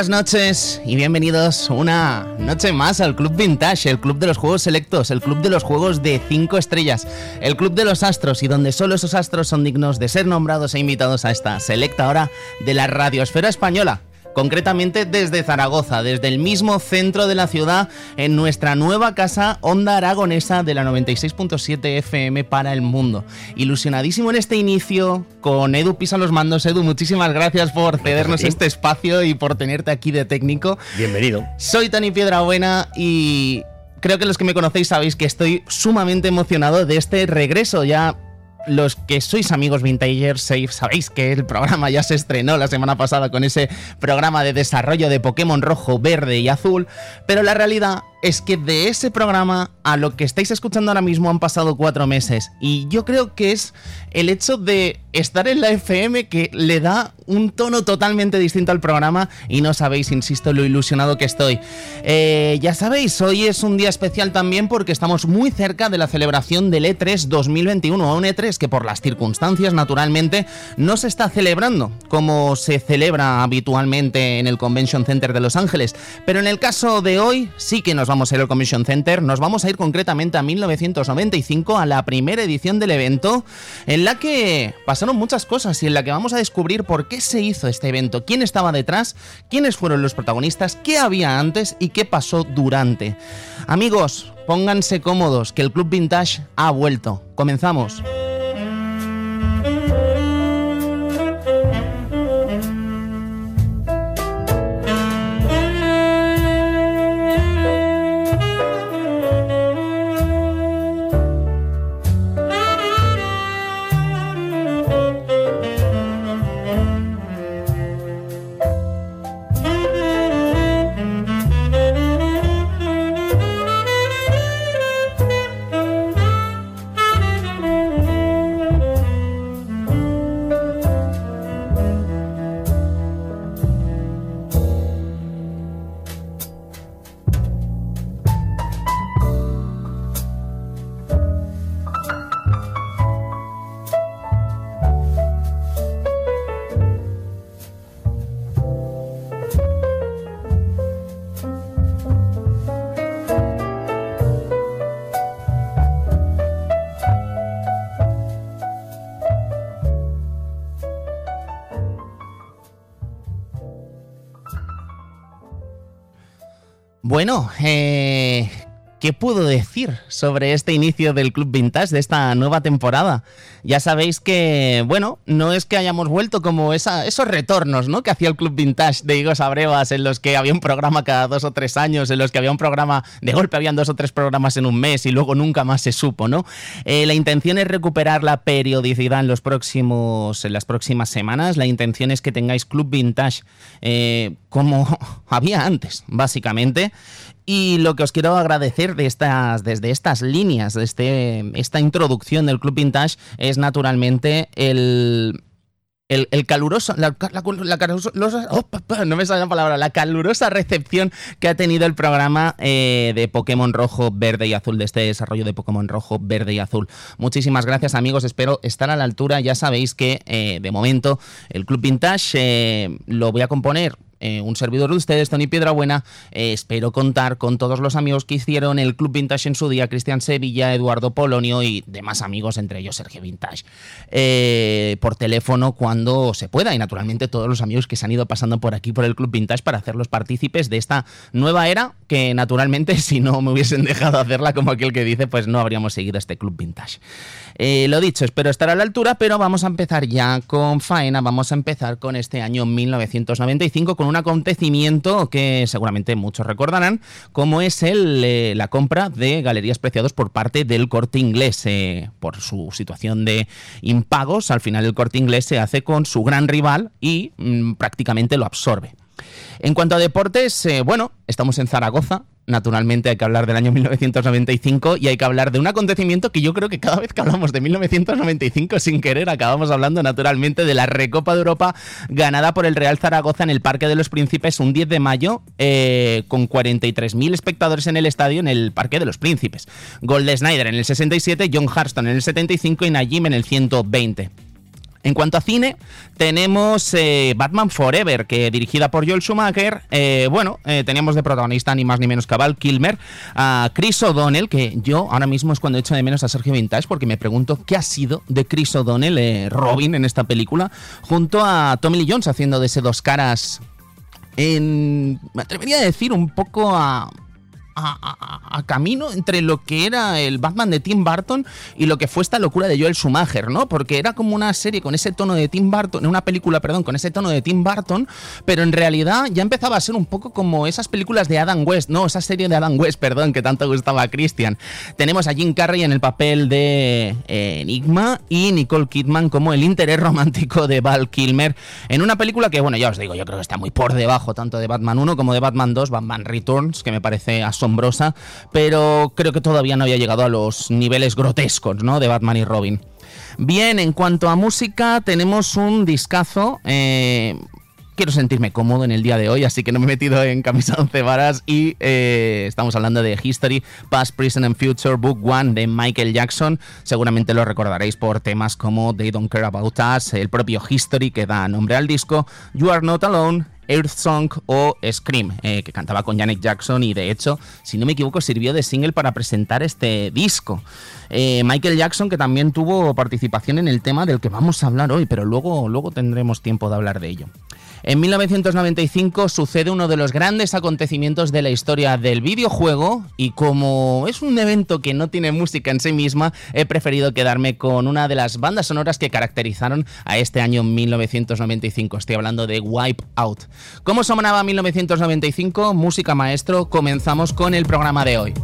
Buenas noches y bienvenidos una noche más al Club Vintage, el club de los juegos selectos, el club de los juegos de 5 estrellas, el club de los astros y donde solo esos astros son dignos de ser nombrados e invitados a esta selecta hora de la radiosfera española concretamente desde Zaragoza, desde el mismo centro de la ciudad, en nuestra nueva casa Onda Aragonesa de la 96.7 FM para el mundo. Ilusionadísimo en este inicio, con Edu Pisa los mandos. Edu, muchísimas gracias por cedernos este espacio y por tenerte aquí de técnico. Bienvenido. Soy Tani Piedrabuena y creo que los que me conocéis sabéis que estoy sumamente emocionado de este regreso. Ya los que sois amigos Vintagers sabéis que el programa ya se estrenó la semana pasada con ese programa de desarrollo de Pokémon rojo, verde y azul, pero la realidad es que de ese programa a lo que estáis escuchando ahora mismo han pasado cuatro meses. Y yo creo que es el hecho de estar en la FM que le da un tono totalmente distinto al programa y no sabéis, insisto, lo ilusionado que estoy. Eh, ya sabéis, hoy es un día especial también porque estamos muy cerca de la celebración del E3 2021, un E3 que por las circunstancias naturalmente no se está celebrando como se celebra habitualmente en el Convention Center de Los Ángeles, pero en el caso de hoy sí que nos vamos a ir al Commission Center, nos vamos a ir concretamente a 1995, a la primera edición del evento, en la que pasaron muchas cosas y en la que vamos a descubrir por qué se hizo este evento, quién estaba detrás, quiénes fueron los protagonistas, qué había antes y qué pasó durante. Amigos, pónganse cómodos, que el Club Vintage ha vuelto. Comenzamos. Bueno, eh, ¿Qué puedo decir sobre este inicio del Club Vintage de esta nueva temporada? Ya sabéis que, bueno, no es que hayamos vuelto como esos retornos ¿no? que hacía el Club Vintage de Igos Abrevas, en los que había un programa cada dos o tres años, en los que había un programa, de golpe habían dos o tres programas en un mes y luego nunca más se supo, ¿no? Eh, la intención es recuperar la periodicidad en, los próximos, en las próximas semanas. La intención es que tengáis Club Vintage eh, como había antes, básicamente. Y lo que os quiero agradecer de estas, desde estas líneas, de este, esta introducción del Club Vintage, es naturalmente el, el, caluroso, la, calurosa, no me sale la palabra, la calurosa recepción que ha tenido el programa eh, de Pokémon Rojo, Verde y Azul, de este desarrollo de Pokémon Rojo, Verde y Azul. Muchísimas gracias amigos, espero estar a la altura. Ya sabéis que eh, de momento el Club Vintage eh, lo voy a componer eh, un servidor de ustedes, Tony Piedrabuena. Eh, espero contar con todos los amigos que hicieron el Club Vintage en su día, Cristian Sevilla, Eduardo Polonio y demás amigos, entre ellos Sergio Vintage, eh, por teléfono cuando se pueda. Y naturalmente todos los amigos que se han ido pasando por aquí, por el Club Vintage, para hacerlos partícipes de esta nueva era, que naturalmente si no me hubiesen dejado hacerla como aquel que dice, pues no habríamos seguido este Club Vintage. lo dicho, espero estar a la altura, pero vamos a empezar ya con faena, vamos a empezar con este año 1995, con un acontecimiento que seguramente muchos recordarán, como es el, eh, la compra de Galerías Preciados por parte del corte inglés. Eh, por su situación de impagos, al final el corte inglés se hace con su gran rival y mm, prácticamente lo absorbe. En cuanto a deportes, eh, bueno, estamos en Zaragoza, naturalmente hay que hablar del año 1995 y hay que hablar de un acontecimiento que yo creo que cada vez que hablamos de 1995 sin querer acabamos hablando naturalmente de la Recopa de Europa ganada por el Real Zaragoza en el Parque de los Príncipes un 10 de mayo eh, con 43.000 espectadores en el estadio en el Parque de los Príncipes. Gol de Snyder en el 67, John Harston en el 75 y Najim en el 120. En cuanto a cine, tenemos eh, Batman Forever, que dirigida por Joel Schumacher. Eh, bueno, eh, teníamos de protagonista ni más ni menos que Val Kilmer, a Chris O'Donnell, que yo ahora mismo es cuando echo de menos a Sergio Vintage, porque me pregunto qué ha sido de Chris O'Donnell, Robin, en esta película, junto a Tommy Lee Jones haciendo de ese dos caras en, me atrevería a decir un poco a a, camino entre lo que era el Batman de Tim Burton y lo que fue esta locura de Joel Schumacher, ¿no? Porque era como una serie con ese tono de Tim Burton, una película, perdón, con ese tono de Tim Burton, pero en realidad ya empezaba a ser un poco como esas películas de Adam West, no, esa serie de Adam West, perdón, que tanto gustaba a Christian. Tenemos a Jim Carrey en el papel de eh, Enigma y Nicole Kidman como el interés romántico de Val Kilmer en una película que, bueno, ya os digo, yo creo que está muy por debajo tanto de Batman 1 como de Batman 2, Batman Returns, que me parece asombroso pero creo que todavía no había llegado a los niveles grotescos, ¿no? De Batman y Robin. Bien, en cuanto a música, tenemos un discazo. Eh, quiero sentirme cómodo en el día de hoy, así que no me he metido en camisa 11 varas y eh, estamos hablando de History, Past, Present and Future, Book One de Michael Jackson. Seguramente lo recordaréis por temas como They Don't Care About Us, el propio History que da nombre al disco, You Are Not Alone, Earth Song o Scream, eh, que cantaba con Janet Jackson y de hecho, si no me equivoco, sirvió de single para presentar este disco. Eh, Michael Jackson, que también tuvo participación en el tema del que vamos a hablar hoy, pero luego, luego tendremos tiempo de hablar de ello. En 1995 sucede uno de los grandes acontecimientos de la historia del videojuego y como es un evento que no tiene música en sí misma, he preferido quedarme con una de las bandas sonoras que caracterizaron a este año 1995. Estoy hablando de Wipe Out. ¿Cómo sonaba 1995? Música maestro, comenzamos con el programa de hoy.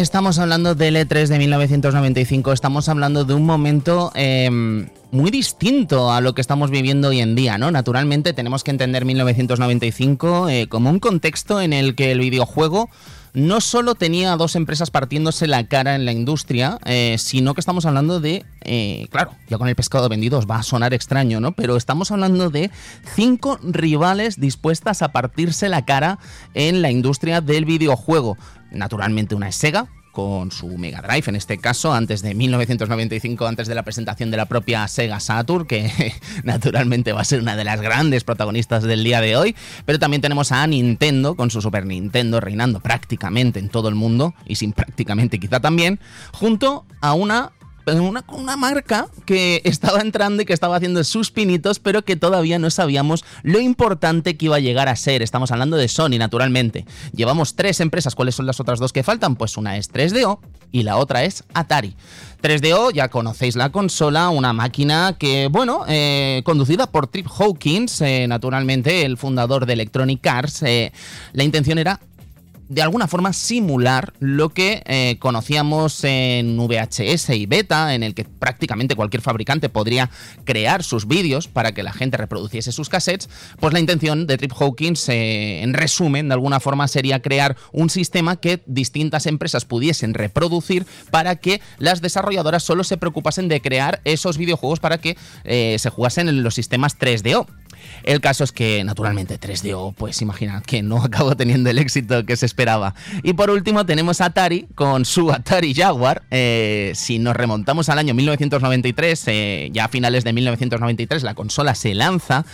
Estamos hablando del E3 de 1995, estamos hablando de un momento em, muy distinto a lo que estamos viviendo hoy en día, ¿no? Naturalmente tenemos que entender 1995 eh, como un contexto en el que el videojuego no solo tenía dos empresas partiéndose la cara en la industria, eh, sino que estamos hablando de, eh, claro, ya con el pescado vendido os va a sonar extraño, ¿no? Pero estamos hablando de cinco rivales dispuestas a partirse la cara en la industria del videojuego. Naturalmente una Sega, con su Mega Drive, en este caso, antes de 1995, antes de la presentación de la propia Sega Saturn, que naturalmente va a ser una de las grandes protagonistas del día de hoy. Pero también tenemos a Nintendo con su Super Nintendo reinando prácticamente en todo el mundo, y sin prácticamente quizá también, junto a una una, una marca que estaba entrando y que estaba haciendo sus pinitos, pero que todavía no sabíamos lo importante que iba a llegar a ser. Estamos hablando de Sony, naturalmente. Llevamos tres empresas. ¿Cuáles son las otras dos que faltan? Pues una es 3DO y la otra es Atari. 3DO, ya conocéis la consola, una máquina que, bueno, eh, conducida por Trip Hawkins, eh, naturalmente el fundador de Electronic Arts. Eh, la intención era de alguna forma simular lo que eh, conocíamos en VHS y beta, en el que prácticamente cualquier fabricante podría crear sus vídeos para que la gente reproduciese sus cassettes, pues la intención de Trip Hawkins, eh, en resumen, de alguna forma sería crear un sistema que distintas empresas pudiesen reproducir para que las desarrolladoras solo se preocupasen de crear esos videojuegos para que eh, se jugasen en los sistemas 3DO. El caso es que, naturalmente, 3DO, pues imaginad que no acabó teniendo el éxito que se esperaba. Y por último, tenemos Atari con su Atari Jaguar. Eh, si nos remontamos al año 1993, eh, ya a finales de 1993, la consola se lanza.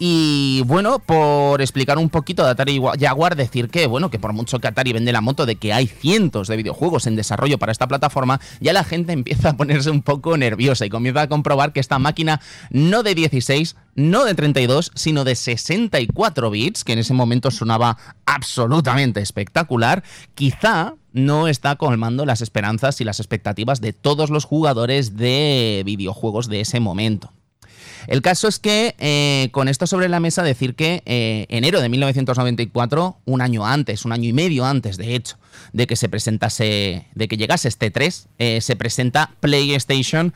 Y bueno, por explicar un poquito de Atari Jaguar, decir que, bueno, que por mucho que Atari vende la moto de que hay cientos de videojuegos en desarrollo para esta plataforma, ya la gente empieza a ponerse un poco nerviosa y comienza a comprobar que esta máquina no de 16, no de 32, sino de 64 bits, que en ese momento sonaba absolutamente espectacular, quizá no está colmando las esperanzas y las expectativas de todos los jugadores de videojuegos de ese momento. El caso es que eh, con esto sobre la mesa decir que eh, enero de 1994, un año antes, un año y medio antes, de hecho, de que se presentase, de que llegase este 3, eh, se presenta PlayStation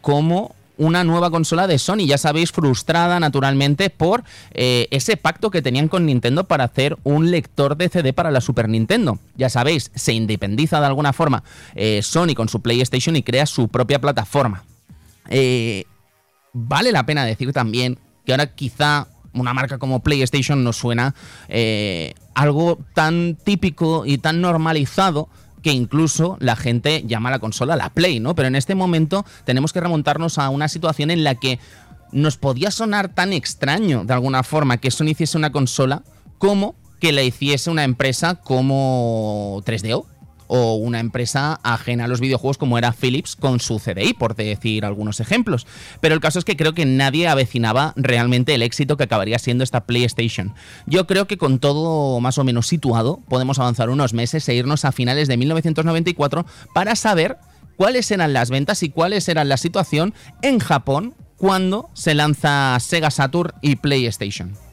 como una nueva consola de Sony, ya sabéis, frustrada naturalmente por ese pacto que tenían con Nintendo para hacer un lector de CD para la Super Nintendo. Ya sabéis, se independiza de alguna forma Sony con su PlayStation y crea su propia plataforma. Eh, vale la pena decir también que ahora quizá una marca como PlayStation nos suena eh, algo tan típico y tan normalizado que incluso la gente llama a la consola la Play, ¿no? Pero en este momento tenemos que remontarnos a una situación en la que nos podía sonar tan extraño de alguna forma que Sony hiciese una consola como que la hiciese una empresa como 3DO, o una empresa ajena a los videojuegos como era Philips con su CDI, por decir algunos ejemplos. Pero el caso es que creo que nadie avecinaba realmente el éxito que acabaría siendo esta PlayStation. Yo creo que con todo más o menos situado podemos avanzar unos meses e irnos a finales de 1994 para saber cuáles eran las ventas y cuáles eran la situación en Japón cuando se lanza Sega Saturn y PlayStation.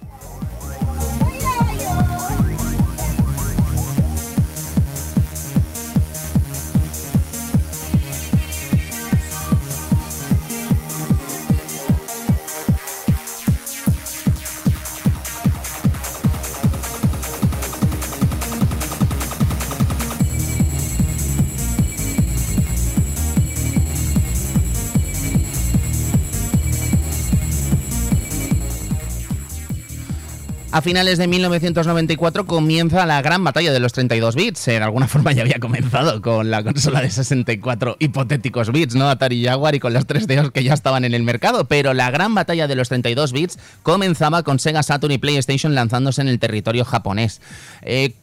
A finales de 1994 comienza la gran batalla de los 32 bits. En alguna forma ya había comenzado con la consola de 64 hipotéticos bits, ¿no? Atari Jaguar y con los 3DOs que ya estaban en el mercado. Pero la gran batalla de los 32 bits comenzaba con Sega Saturn y PlayStation lanzándose en el territorio japonés. Eh,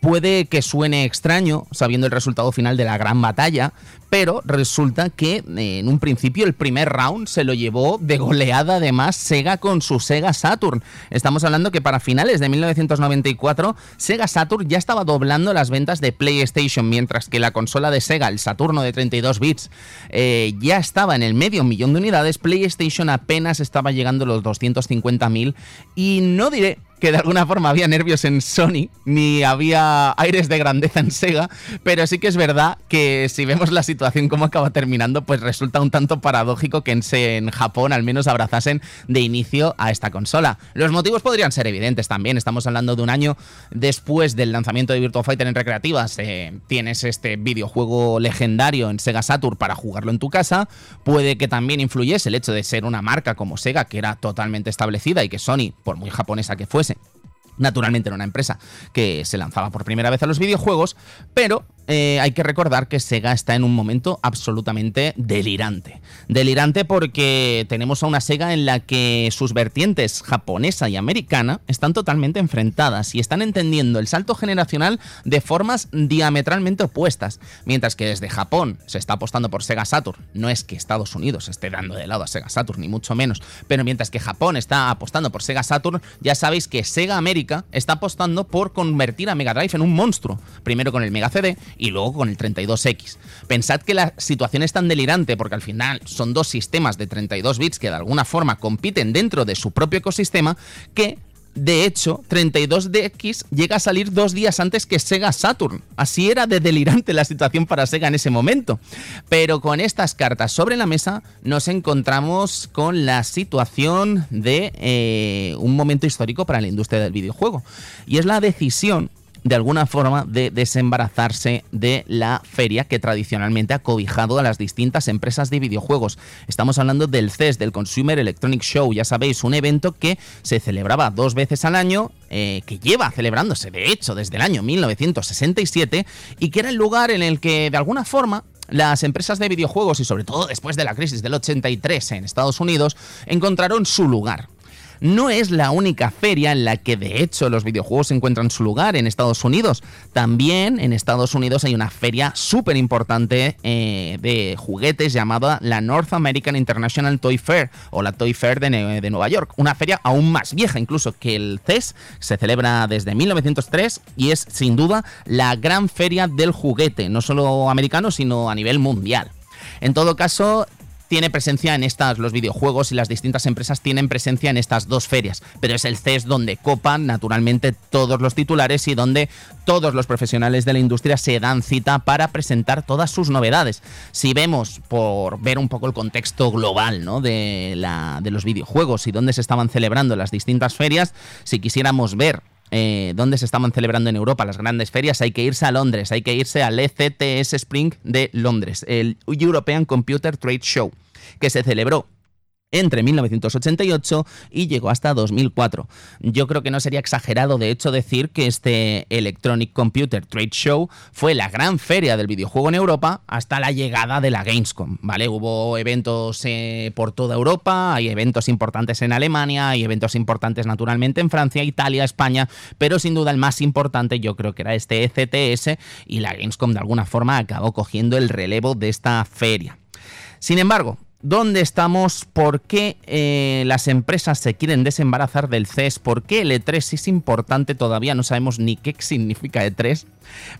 Puede que suene extraño sabiendo el resultado final de la gran batalla, pero resulta que eh, en un principio el primer round se lo llevó de goleada además Sega con su Sega Saturn. Estamos hablando que para finales de 1994 Sega Saturn ya estaba doblando las ventas de PlayStation, mientras que la consola de Sega, el Saturno de 32 bits, eh, ya estaba en el medio millón de unidades, PlayStation apenas estaba llegando a los 250.000 y no diré que de alguna forma había nervios en Sony, ni había aires de grandeza en Sega, pero sí que es verdad que si vemos la situación como acaba terminando, pues resulta un tanto paradójico que en, Japón al menos abrazasen de inicio a esta consola. Los motivos podrían ser evidentes también, estamos hablando de un año después del lanzamiento de Virtua Fighter en recreativas, eh, tienes este videojuego legendario en Sega Saturn para jugarlo en tu casa, puede que también influyese el hecho de ser una marca como Sega, que era totalmente establecida y que Sony, por muy japonesa que fuese, Naturalmente era una empresa que se lanzaba por primera vez a los videojuegos, pero eh, hay que recordar que Sega está en un momento absolutamente delirante. Delirante porque tenemos a una Sega en la que sus vertientes japonesa y americana están totalmente enfrentadas y están entendiendo el salto generacional de formas diametralmente opuestas. Mientras que desde Japón se está apostando por Sega Saturn, no es que Estados Unidos esté dando de lado a Sega Saturn, ni mucho menos, pero mientras que Japón está apostando por Sega Saturn, ya sabéis que Sega América está apostando por convertir a Mega Drive en un monstruo, primero con el Mega CD y luego con el 32X. Pensad que la situación es tan delirante porque al final son dos sistemas de 32 bits que de alguna forma compiten dentro de su propio ecosistema que de hecho, 32DX llega a salir dos días antes que Sega Saturn. Así era de delirante la situación para Sega en ese momento. Pero con estas cartas sobre la mesa nos encontramos con la situación de eh, un momento histórico para la industria del videojuego. Y es la decisión de alguna forma de desembarazarse de la feria que tradicionalmente ha cobijado a las distintas empresas de videojuegos. Estamos hablando del CES, del Consumer Electronic Show, ya sabéis, un evento que se celebraba dos veces al año, eh, que lleva celebrándose de hecho desde el año 1967 y que era el lugar en el que de alguna forma las empresas de videojuegos y sobre todo después de la crisis del 83 en Estados Unidos encontraron su lugar no es la única feria en la que de hecho los videojuegos encuentran su lugar en Estados Unidos. También en Estados Unidos hay una feria súper importante eh, de juguetes llamada la North American International Toy Fair o la Toy Fair de, de Nueva York. Una feria aún más vieja incluso que el CES. Se celebra desde 1903 y es sin duda la gran feria del juguete, no solo americano, sino a nivel mundial. En todo caso, tiene presencia en estas, los videojuegos y las distintas empresas tienen presencia en estas dos ferias, pero es el CES donde copan naturalmente todos los titulares y donde todos los profesionales de la industria se dan cita para presentar todas sus novedades. Si vemos, por ver un poco el contexto global ¿no? de, la, de los videojuegos y dónde se estaban celebrando las distintas ferias, si quisiéramos ver eh, dónde se estaban celebrando en Europa las grandes ferias, hay que irse a Londres, hay que irse al ECTS Spring de Londres, el European Computer Trade Show, que se celebró entre 1988 y llegó hasta 2004. Yo creo que no sería exagerado de hecho decir que este Electronic Computer Trade Show fue la gran feria del videojuego en Europa hasta la llegada de la Gamescom, ¿vale? Hubo eventos eh, por toda Europa, hay eventos importantes en Alemania, hay eventos importantes naturalmente en Francia, Italia, España, pero sin duda el más importante yo creo que era este ECTS y la Gamescom de alguna forma acabó cogiendo el relevo de esta feria. Sin embargo, ¿Dónde estamos? ¿Por qué eh, las empresas se quieren desembarazar del CES? ¿Por qué el E3 es importante? Todavía no sabemos ni qué significa E3.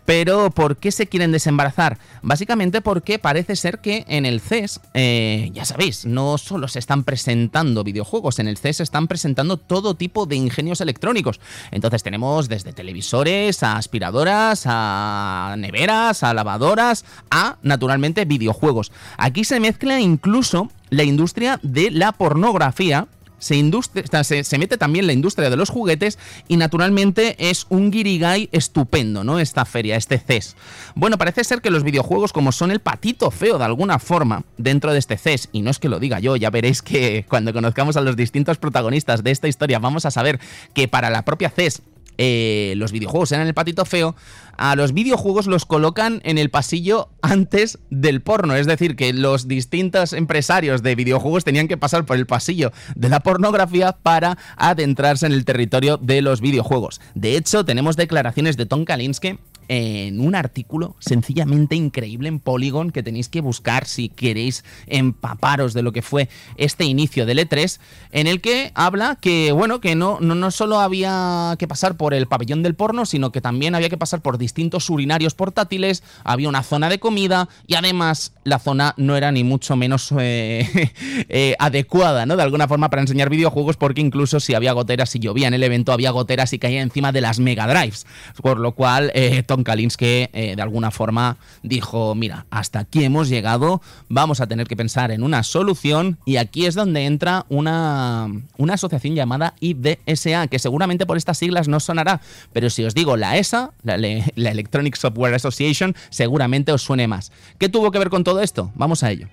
Pero ¿por qué se quieren desembarazar? Básicamente porque parece ser que en el CES, eh, ya sabéis, no solo se están presentando videojuegos, en el CES se están presentando todo tipo de ingenios electrónicos. Entonces tenemos desde televisores, a aspiradoras, a neveras, a lavadoras, a naturalmente videojuegos. Aquí se mezcla incluso la industria de la pornografía se, se, mete también la industria de los juguetes y naturalmente es un guirigay estupendo, ¿no? Esta feria, este CES. Bueno, parece ser que los videojuegos, como son el patito feo de alguna forma dentro de este CES, y no es que lo diga yo, ya veréis que cuando conozcamos a los distintos protagonistas de esta historia vamos a saber que para la propia CES eh, los videojuegos eran el patito feo, a los videojuegos los colocan en el pasillo antes del porno. Es decir, que los distintos empresarios de videojuegos tenían que pasar por el pasillo de la pornografía para adentrarse en el territorio de los videojuegos. De hecho, tenemos declaraciones de Tom Kalinske en un artículo sencillamente increíble en Polygon que tenéis que buscar si queréis empaparos de lo que fue este inicio del E3, en el que habla que, bueno, que no, no, no solo había que pasar por el pabellón del porno, sino que también había que pasar por distintos urinarios portátiles, había una zona de comida y además la zona no era ni mucho menos eh, eh, adecuada, ¿no? De alguna forma para enseñar videojuegos, porque incluso si había goteras, si llovía en el evento, había goteras y caía encima de las Mega Drives. Por lo cual, eh, Kalinske de alguna forma dijo: Mira, hasta aquí hemos llegado, vamos a tener que pensar en una solución. Y aquí es donde entra una, una asociación llamada IDSA, que seguramente por estas siglas no sonará, pero si os digo la ESA, la, la Electronic Software Association, seguramente os suene más. ¿Qué tuvo que ver con todo esto? Vamos a ello.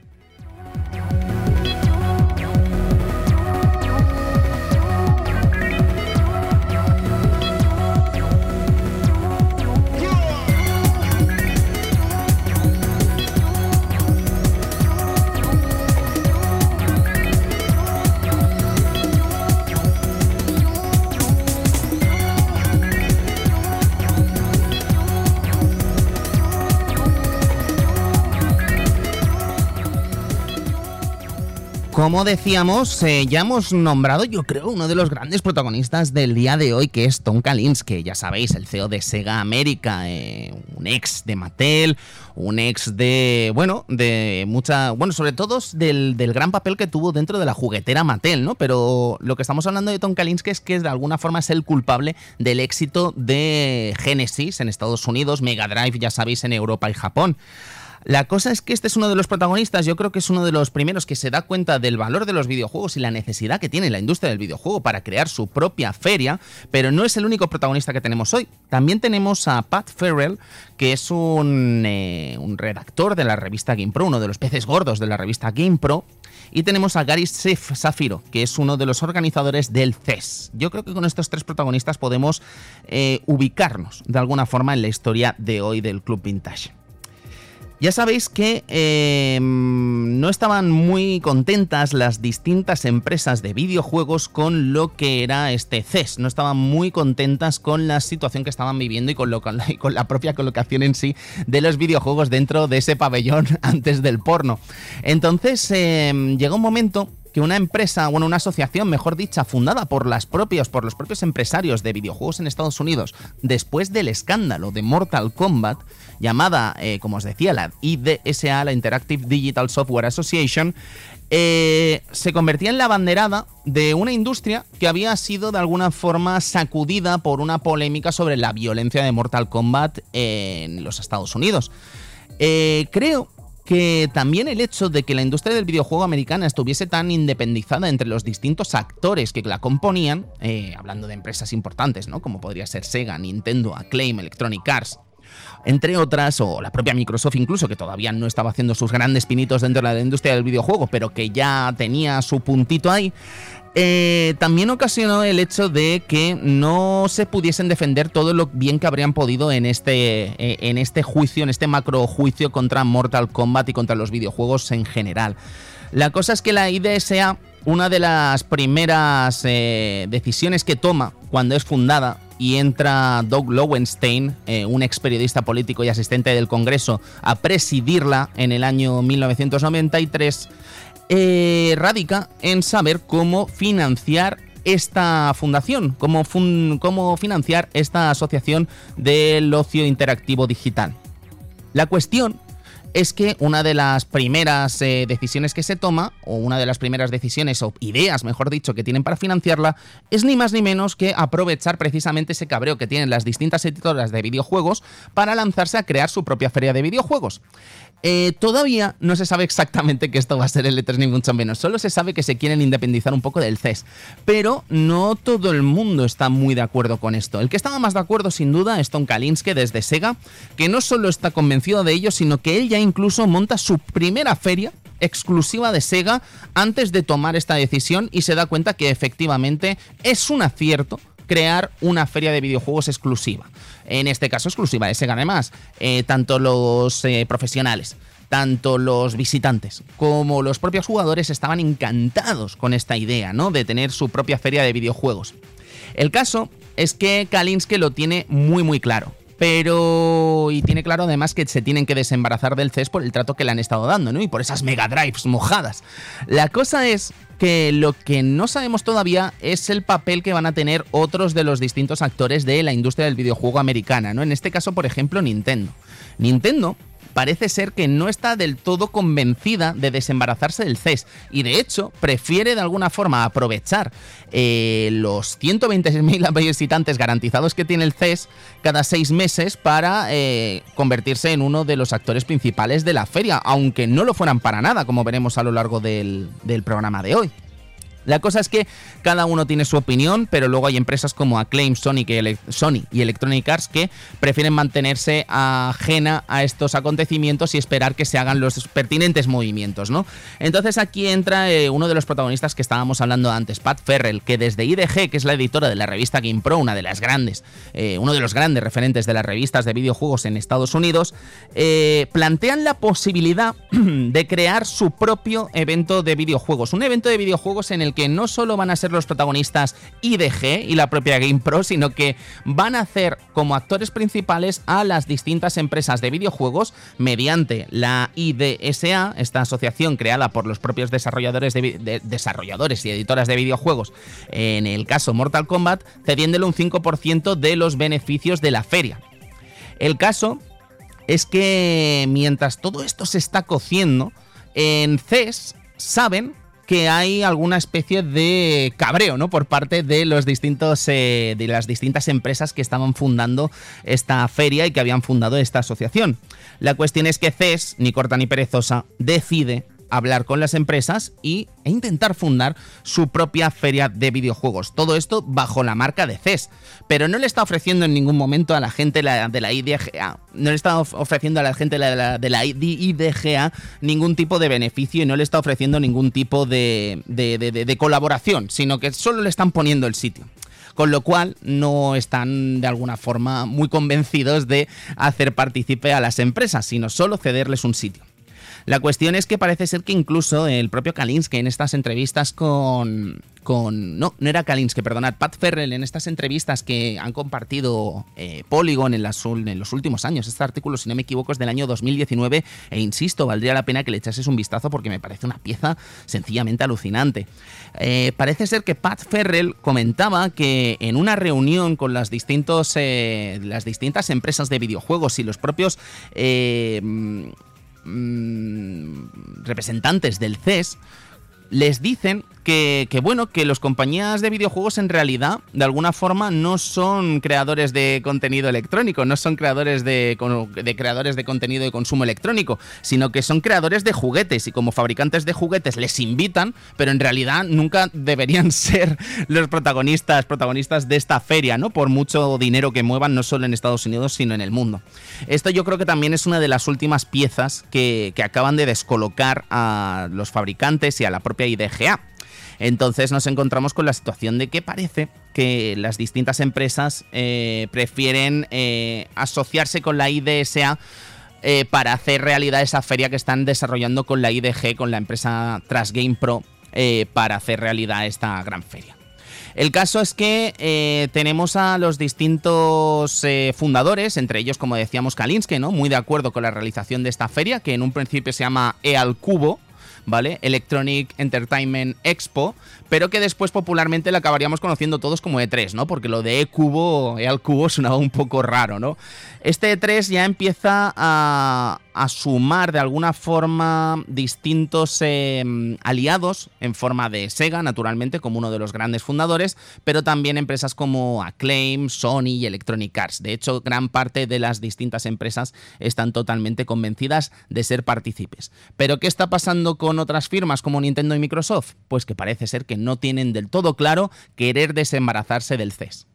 Como decíamos, eh, ya hemos nombrado, yo creo, uno de los grandes protagonistas del día de hoy, que es Tom Kalinske, ya sabéis, el CEO de Sega América, eh, un ex de Mattel, un ex de, bueno, de mucha, bueno, sobre todo del, gran papel que tuvo dentro de la juguetera Mattel, ¿no? Pero lo que estamos hablando de Tom Kalinske es que de alguna forma es el culpable del éxito de Genesis en Estados Unidos, Mega Drive, ya sabéis, en Europa y Japón. La cosa es que este es uno de los protagonistas, yo creo que es uno de los primeros que se da cuenta del valor de los videojuegos y la necesidad que tiene la industria del videojuego para crear su propia feria, pero no es el único protagonista que tenemos hoy. También tenemos a Pat Farrell, que es un, eh, un redactor de la revista GamePro, uno de los peces gordos de la revista GamePro, y tenemos a Gary Safiro, que es uno de los organizadores del CES. Yo creo que con estos tres protagonistas podemos eh, ubicarnos de alguna forma en la historia de hoy del Club Vintage. Ya sabéis que em, no estaban muy contentas las distintas empresas de videojuegos con lo que era este CES. No estaban muy contentas con la situación que estaban viviendo y con, la, propia colocación en sí de los videojuegos dentro de ese pabellón antes del porno. Entonces eh, llegó un momento que una empresa, bueno, una asociación, mejor dicha, fundada por las por los propios empresarios de videojuegos en Estados Unidos, después del escándalo de Mortal Kombat, llamada, eh, como os decía, la IDSA, la Interactive Digital Software Association, eh, se convertía en la banderada de una industria que había sido de alguna forma sacudida por una polémica sobre la violencia de Mortal Kombat en los Estados Unidos. Eh, creo que también el hecho de que la industria del videojuego americana estuviese tan independizada entre los distintos actores que la componían, eh, hablando de empresas importantes, ¿no? Como podría ser Sega, Nintendo, Acclaim, Electronic Arts, entre otras, o la propia Microsoft incluso, que todavía no estaba haciendo sus grandes pinitos dentro de la industria del videojuego, pero que ya tenía su puntito ahí, eh, también ocasionó el hecho de que no se pudiesen defender todo lo bien que habrían podido en este, eh, en este juicio, en este macro juicio contra Mortal Kombat y contra los videojuegos en general. La cosa es que la IDSA, una de las primeras eh, decisiones que toma cuando es fundada y entra Doug Lowenstein, un ex periodista político y asistente del Congreso, a presidirla en el año 1993, eh, radica en saber cómo financiar esta fundación, cómo, cómo financiar esta asociación del ocio interactivo digital. La cuestión es que una de las primeras eh, decisiones que se toma, o una de las primeras decisiones o ideas, mejor dicho, que tienen para financiarla, es ni más ni menos que aprovechar precisamente ese cabreo que tienen las distintas editoras de videojuegos para lanzarse a crear su propia feria de videojuegos. Eh, todavía no se sabe exactamente que esto va a ser el E3 ni mucho menos, solo se sabe que se quieren independizar un poco del CES, pero no todo el mundo está muy de acuerdo con esto. El que estaba más de acuerdo sin duda es Tom Kalinske desde Sega, que no solo está convencido de ello, sino que él ya incluso monta su primera feria exclusiva de Sega antes de tomar esta decisión y se da cuenta que efectivamente es un acierto crear una feria de videojuegos exclusiva. En este caso exclusiva de Sega además. Eh, tanto los eh, profesionales, tanto los visitantes como los propios jugadores estaban encantados con esta idea, ¿no? De tener su propia feria de videojuegos. El caso es que Kalinske lo tiene muy muy claro. Pero. Y tiene claro además que se tienen que desembarazar del CES por el trato que le han estado dando, ¿no? Y por esas Mega Drives mojadas. La cosa es que lo que no sabemos todavía es el papel que van a tener otros de los distintos actores de la industria del videojuego americana, ¿no? En este caso, por ejemplo, Nintendo. Nintendo parece ser que no está del todo convencida de desembarazarse del CES y de hecho prefiere de alguna forma aprovechar eh, los 126.000 visitantes garantizados que tiene el CES cada seis meses para eh, convertirse en uno de los actores principales de la feria, aunque no lo fueran para nada, como veremos a lo largo del programa de hoy. La cosa es que cada uno tiene su opinión, pero luego hay empresas como Acclaim, Sony, Sony y Electronic Arts que prefieren mantenerse ajena a estos acontecimientos y esperar que se hagan los pertinentes movimientos, ¿no? Entonces aquí entra eh, uno de los protagonistas que estábamos hablando antes, Pat Ferrell, que desde IDG, que es la editora de la revista Game Pro, una de las grandes, eh, uno de los grandes referentes de las revistas de videojuegos en Estados Unidos, eh, plantean la posibilidad de crear su propio evento de videojuegos, un evento de videojuegos en el que no solo van a ser los protagonistas IDG y la propia GamePro, sino que van a hacer como actores principales a las distintas empresas de videojuegos mediante la IDSA, esta asociación creada por los propios desarrolladores, de, desarrolladores y editoras de videojuegos, en el caso Mortal Kombat, cediéndole un 5% de los beneficios de la feria. El caso es que mientras todo esto se está cociendo, en CES saben que hay alguna especie de cabreo, ¿no? Por parte de los distintos eh, de las distintas empresas que estaban fundando esta feria y que habían fundado esta asociación. La cuestión es que CES, ni corta ni perezosa, decide hablar con las empresas y, e intentar fundar su propia feria de videojuegos. Todo esto bajo la marca de CES. Pero no le está ofreciendo en ningún momento a la gente de la IDGA, no le está ofreciendo a la gente de la, de la IDGA ningún tipo de beneficio y no le está ofreciendo ningún tipo de, de colaboración, sino que solo le están poniendo el sitio con lo cual no están de alguna forma muy convencidos de hacer partícipe a las empresas, sino solo cederles un sitio. La cuestión es que parece ser que incluso el propio Kalinsky en estas entrevistas con, con. No, no era Kalinsky, perdonad, Pat Ferrell en estas entrevistas que han compartido eh, Polygon en, en, los últimos años. Este artículo, si no me equivoco, es del año 2019 e insisto, valdría la pena que le echases un vistazo porque me parece una pieza sencillamente alucinante. Eh, parece ser que Pat Ferrell comentaba que en una reunión con las, distintos, eh, las distintas empresas de videojuegos y los propios mm, representantes del CES, les dicen que, bueno, que los compañías de videojuegos en realidad, de alguna forma, no son creadores de contenido electrónico, no son creadores de, de, creadores de contenido de consumo electrónico, sino que son creadores de juguetes y como fabricantes de juguetes les invitan, pero en realidad nunca deberían ser los protagonistas, protagonistas de esta feria, ¿no? Por mucho dinero que muevan, no solo en Estados Unidos, sino en el mundo. Esto yo creo que también es una de las últimas piezas que, que acaban de descolocar a los fabricantes y a la propia IDGA. Entonces nos encontramos con la situación de que parece que las distintas empresas eh, prefieren eh, asociarse con la IDSA eh, para hacer realidad esa feria que están desarrollando con la IDG, con la empresa Trasgame Pro, para hacer realidad esta gran feria. El caso es que tenemos a los distintos fundadores, entre ellos, como decíamos, Kalinske, ¿no? Muy de acuerdo con la realización de esta feria, que en un principio se llama EAL Cubo, ¿vale? Electronic Entertainment Expo, pero que después popularmente la acabaríamos conociendo todos como E3, ¿no? Porque lo de E-Cubo, E al cubo sonaba un poco raro, ¿no? Este E3 ya empieza a, sumar de alguna forma distintos em, aliados en forma de Sega, naturalmente, como uno de los grandes fundadores, pero también empresas como Acclaim, Sony y Electronic Arts. De hecho, gran parte de las distintas empresas están totalmente convencidas de ser partícipes. Pero, ¿qué está pasando con otras firmas como Nintendo y Microsoft? Pues que parece ser que no tienen del todo claro querer desembarazarse del CES.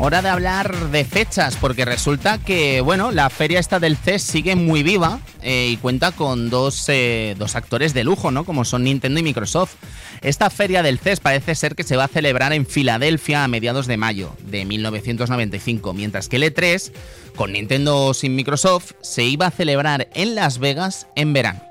Hora de hablar de fechas, porque resulta que, bueno, la feria esta del CES sigue muy viva eh, y cuenta con dos, eh, dos, actores de lujo, ¿no? Como son Nintendo y Microsoft. Esta feria del CES parece ser que se va a celebrar en Filadelfia a mediados de mayo de 1995, mientras que el E3, con Nintendo sin Microsoft, se iba a celebrar en Las Vegas en verano.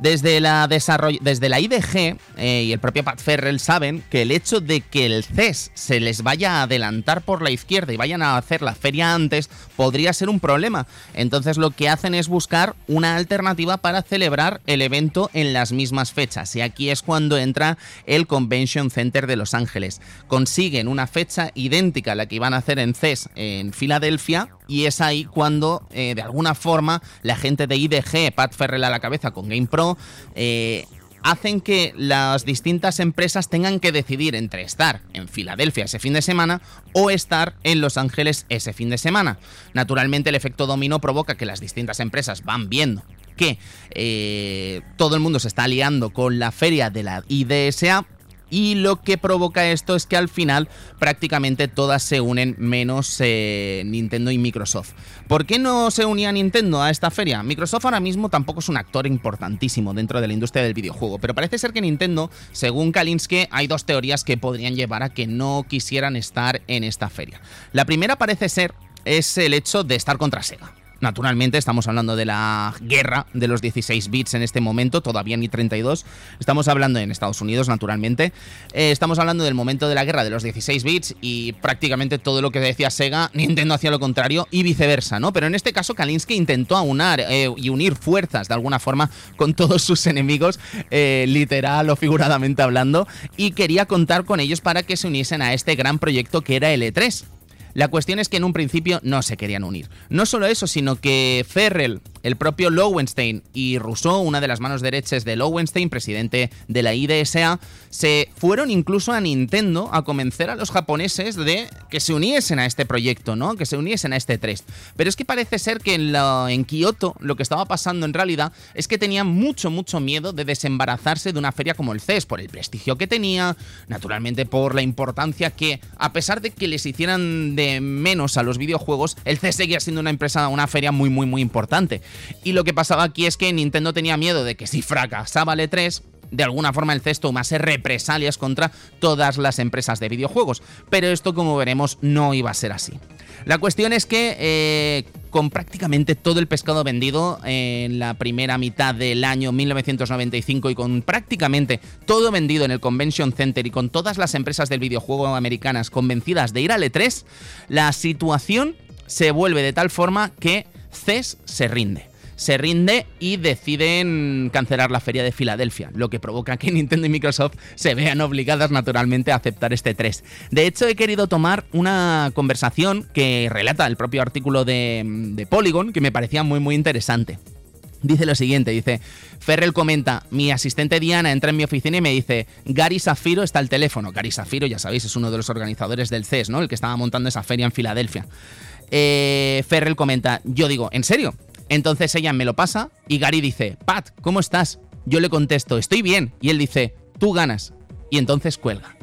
Desde la, desde la IDG eh, y el propio Pat Ferrell saben que el hecho de que el CES se les vaya a adelantar por la izquierda y vayan a hacer la feria antes podría ser un problema. Entonces lo que hacen es buscar una alternativa para celebrar el evento en las mismas fechas. Y aquí es cuando entra el Convention Center de Los Ángeles. Consiguen una fecha idéntica a la que iban a hacer en CES en Filadelfia y es ahí cuando eh, de alguna forma la gente de IDG, Pat Ferrell a la cabeza con GamePro, eh, hacen que las distintas empresas tengan que decidir entre estar en Filadelfia ese fin de semana o estar en Los Ángeles ese fin de semana. Naturalmente el efecto dominó provoca que las distintas empresas van viendo que eh, todo el mundo se está aliando con la feria de la IDSA y lo que provoca esto es que al final prácticamente todas se unen menos eh, Nintendo y Microsoft. ¿Por qué no se unía Nintendo a esta feria? Microsoft ahora mismo tampoco es un actor importantísimo dentro de la industria del videojuego, pero parece ser que Nintendo, según Kalinske, hay dos teorías que podrían llevar a que no quisieran estar en esta feria. La primera parece ser es el hecho de estar contra Sega. Naturalmente, estamos hablando de la guerra de los 16 bits en este momento, todavía ni 32. Estamos hablando en Estados Unidos, naturalmente. Eh, estamos hablando del momento de la guerra de los 16 bits y prácticamente todo lo que decía Sega, Nintendo hacía lo contrario y viceversa, ¿no? Pero en este caso, Kalinsky intentó aunar eh, y unir fuerzas de alguna forma con todos sus enemigos, eh, literal o figuradamente hablando, y quería contar con ellos para que se uniesen a este gran proyecto que era el E3. La cuestión es que en un principio no se querían unir. No solo eso, sino que Ferrell el propio Lowenstein y Rousseau, una de las manos derechas de Lowenstein, presidente de la IDSA, se fueron incluso a Nintendo a convencer a los japoneses de que se uniesen a este proyecto, ¿no? Que se uniesen a este 3. Pero es que parece ser que en, en Kioto lo que estaba pasando en realidad es que tenían mucho, mucho miedo de desembarazarse de una feria como el CES, por el prestigio que tenía, naturalmente por la importancia que, a pesar de que les hicieran de menos a los videojuegos, el CES seguía siendo una empresa, una feria muy, muy, muy importante. Y lo que pasaba aquí es que Nintendo tenía miedo de que si fracasaba el E3, de alguna forma el CES tomase represalias contra todas las empresas de videojuegos. Pero esto, como veremos, no iba a ser así. La cuestión es que eh, con prácticamente todo el pescado vendido en la primera mitad del año 1995 y con prácticamente todo vendido en el Convention Center y con todas las empresas del videojuego americanas convencidas de ir al E3, la situación se vuelve de tal forma que CES se rinde se rinde y deciden cancelar la feria de Filadelfia, lo que provoca que Nintendo y Microsoft se vean obligadas naturalmente a aceptar este 3. De hecho, he querido tomar una conversación que relata el propio artículo de, de Polygon, que me parecía muy muy interesante. Dice lo siguiente, dice, Ferrell comenta, mi asistente Diana entra en mi oficina y me dice, Gary Safiro está al teléfono. Gary Safiro, ya sabéis, es uno de los organizadores del CES, ¿no? El que estaba montando esa feria en Filadelfia. Eh, Ferrell comenta, yo digo, ¿en serio? Entonces ella me lo pasa y Gary dice, Pat, ¿cómo estás? Yo le contesto, estoy bien. Y él dice, tú ganas. Y entonces cuelga.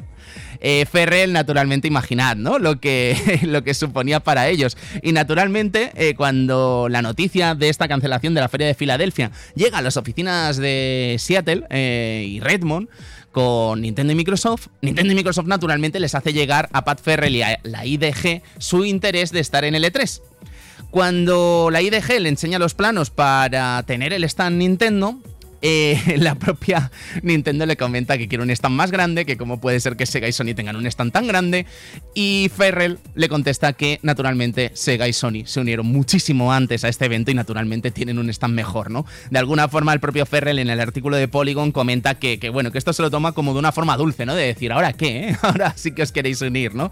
Eh, Ferrell, naturalmente, imaginad, ¿no? Lo que, lo que suponía para ellos. Y naturalmente, eh, cuando la noticia de esta cancelación de la Feria de Filadelfia llega a las oficinas de Seattle y Redmond, con Nintendo y Microsoft, Nintendo y Microsoft naturalmente les hace llegar a Pat Ferrell y a la IDG su interés de estar en el E3. Cuando la IDG le enseña los planos para tener el stand Nintendo, eh, la propia Nintendo le comenta que quiere un stand más grande, que cómo puede ser que Sega y Sony tengan un stand tan grande, y Ferrell le contesta que naturalmente Sega y Sony se unieron muchísimo antes a este evento y naturalmente tienen un stand mejor, ¿no? De alguna forma el propio Ferrell en el artículo de Polygon comenta que, bueno, que esto se lo toma como de una forma dulce, ¿no? De decir, ¿ahora qué? Eh? Ahora sí que os queréis unir, ¿no?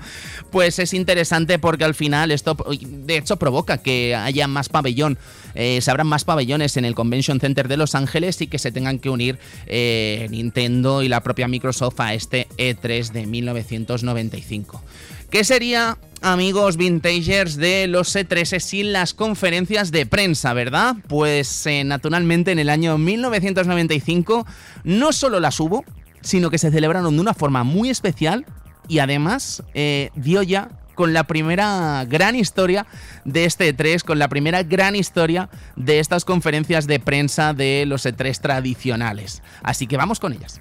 Pues es interesante porque al final esto, de hecho, provoca que haya más pabellón, eh, se abran más pabellones en el Convention Center de Los Ángeles y que se tengan que unir eh, Nintendo y la propia Microsoft a este E3 de 1995. ¿Qué sería, amigos vintagers, de los E3 sin las conferencias de prensa, verdad? Pues eh, naturalmente en el año 1995 no solo las hubo, sino que se celebraron de una forma muy especial y además eh, dio ya con la primera gran historia de este E3, con la primera gran historia de estas conferencias de prensa de los E3 tradicionales. Así que vamos con ellas.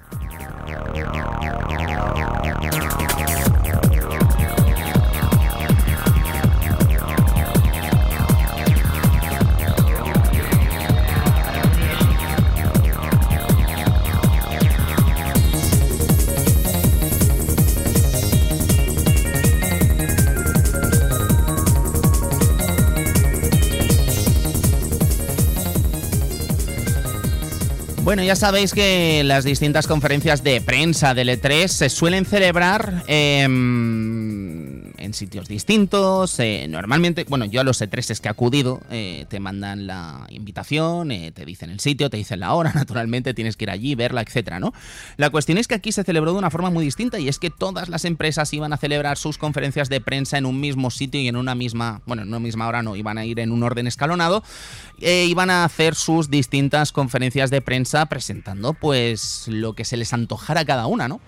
Bueno, ya sabéis que las distintas conferencias de prensa del E3 se suelen celebrar en sitios distintos. Eh, normalmente, bueno, yo a los E3 es que he acudido, eh, te mandan la invitación, eh, te dicen el sitio, te dicen la hora, naturalmente tienes que ir allí, verla, etcétera, ¿no? La cuestión es que aquí se celebró de una forma muy distinta y es que todas las empresas iban a celebrar sus conferencias de prensa en un mismo sitio y en una misma, bueno, en una misma hora no, iban a ir en un orden escalonado, iban a hacer sus distintas conferencias de prensa presentando pues lo que se les antojara a cada una, ¿no?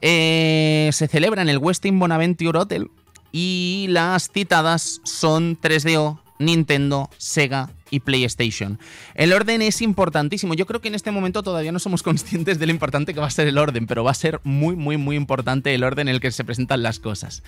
se celebra en el Westin Bonaventure Hotel y las citadas son 3DO, Nintendo, Sega y PlayStation. El orden es importantísimo. Yo creo que en este momento todavía no somos conscientes de lo importante que va a ser el orden, pero va a ser muy, muy, muy importante el orden en el que se presentan las cosas.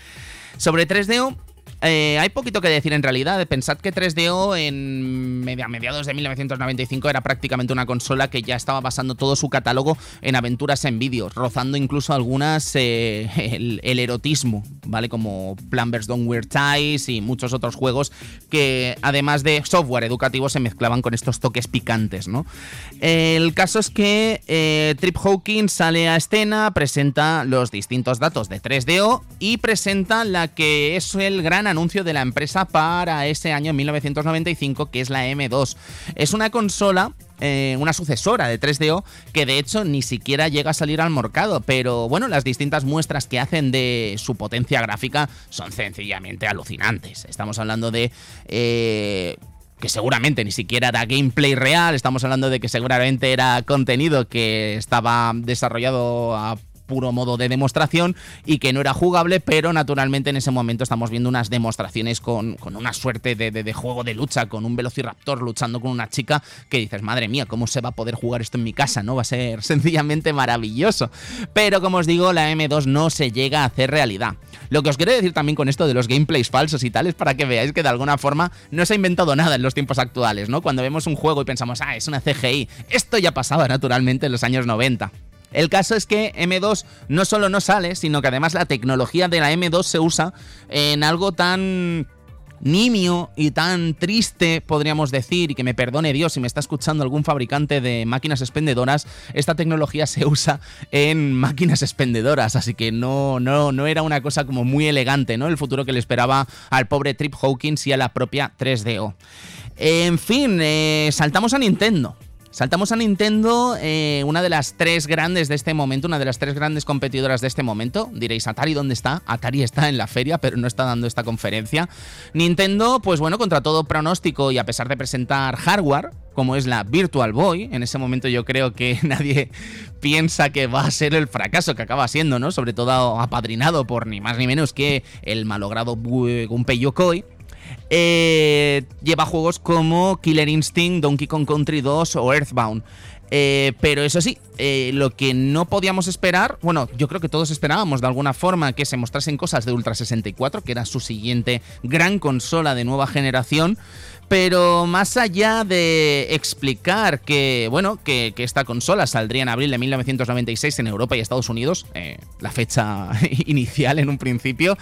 Sobre 3DO, eh, hay poquito que decir en realidad. Pensad que 3DO en mediados de 1995 era prácticamente una consola que ya estaba basando todo su catálogo en aventuras en vídeo, rozando incluso algunas eh, el, erotismo, ¿vale? Como Plumbers Don't Wear Ties y muchos otros juegos que además de software educativo se mezclaban con estos toques picantes, ¿no? El caso es que eh, Trip Hawkins sale a escena, presenta los distintos datos de 3DO y presenta la que es el gran anuncio de la empresa para ese año 1995, que es la M2. Es una consola eh, una sucesora de 3DO que de hecho ni siquiera llega a salir al mercado, pero bueno, las distintas muestras que hacen de su potencia gráfica son sencillamente alucinantes. Estamos hablando de... Eh, que seguramente ni siquiera era gameplay real, estamos hablando de que seguramente era contenido que estaba desarrollado a puro modo de demostración y que no era jugable, pero naturalmente en ese momento estamos viendo unas demostraciones con, una suerte de, juego de lucha, con un velociraptor luchando con una chica que dices, madre mía, ¿cómo se va a poder jugar esto en mi casa? ¿No? Va a ser sencillamente maravilloso. Pero como os digo, la M2 no se llega a hacer realidad. Lo que os quiero decir también con esto de los gameplays falsos y tal es para que veáis que de alguna forma no se ha inventado nada en los tiempos actuales, ¿no? Cuando vemos un juego y pensamos, ah, es una CGI, esto ya pasaba naturalmente en los años 90. El caso es que M2 no solo no sale, sino que además la tecnología de la M2 se usa en algo tan nimio y tan triste, podríamos decir, y que me perdone Dios si me está escuchando algún fabricante de máquinas expendedoras, esta tecnología se usa en máquinas expendedoras, así que no, no, no era una cosa como muy elegante, ¿no? El futuro que le esperaba al pobre Trip Hawkins y a la propia 3DO. En fin, eh, saltamos a Nintendo. Saltamos a Nintendo, eh, una de las tres grandes de este momento, una de las tres grandes competidoras de este momento. Diréis, ¿Atari dónde está? Atari está en la feria, pero no está dando esta conferencia. Nintendo, pues bueno, contra todo pronóstico y a pesar de presentar hardware, como es la Virtual Boy, en ese momento yo creo que nadie piensa que va a ser el fracaso que acaba siendo, ¿no? Sobre todo apadrinado por ni más ni menos que el malogrado Gunpei Yokoi eh, lleva juegos como Killer Instinct, Donkey Kong Country 2 o Earthbound. Eh, pero eso sí, eh, lo que no podíamos esperar, bueno, yo creo que todos esperábamos de alguna forma que se mostrasen cosas de Ultra 64, que era su siguiente gran consola de nueva generación, pero más allá de explicar que, bueno, que, esta consola saldría en abril de 1996 en Europa y Estados Unidos, eh, la fecha inicial en un principio,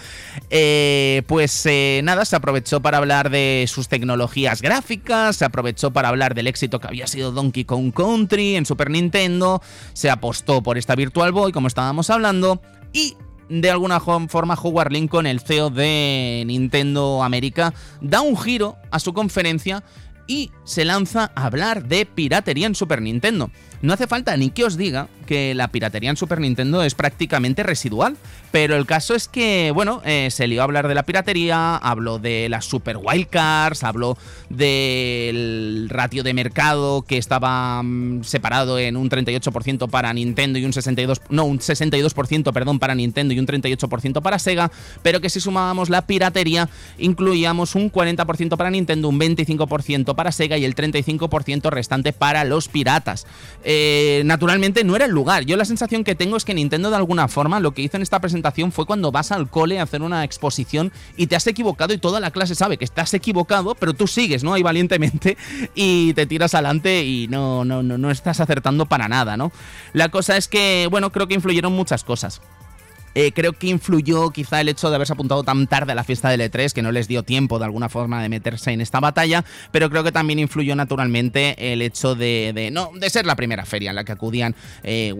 eh, pues eh, nada, se aprovechó para hablar de sus tecnologías gráficas, se aprovechó para hablar del éxito que había sido Donkey Kong Country en Super Nintendo, se apostó por esta Virtual Boy, como estábamos hablando, y de alguna forma Howard Lincoln, el CEO de Nintendo América, da un giro a su conferencia y se lanza a hablar de piratería en Super Nintendo. No hace falta ni que os diga que la piratería en Super Nintendo es prácticamente residual, pero el caso es que, bueno, eh, se lió a hablar de la piratería, habló de las Super Wildcards, habló del ratio de mercado que estaba mm, separado en un 38% para Nintendo y un 62%, no, un 62%, perdón, para Nintendo y un 38% para Sega, pero que si sumábamos la piratería, incluíamos un 40% para Nintendo, un 25% para Sega y el 35% restante para los piratas. Eh, naturalmente no era el lugar. Yo la sensación que tengo es que Nintendo de alguna forma lo que hizo en esta presentación fue cuando vas al cole a hacer una exposición y te has equivocado y toda la clase sabe que estás equivocado, pero tú sigues, ¿no? Ahí valientemente y te tiras adelante y no, no, no, no estás acertando para nada, ¿no? La cosa es que, bueno, creo que influyeron muchas cosas. Eh, creo que influyó quizá el hecho de haberse apuntado tan tarde a la fiesta del E3 que no les dio tiempo de alguna forma de meterse en esta batalla, pero creo que también influyó naturalmente el hecho de, no, de ser la primera feria en la que acudían eh,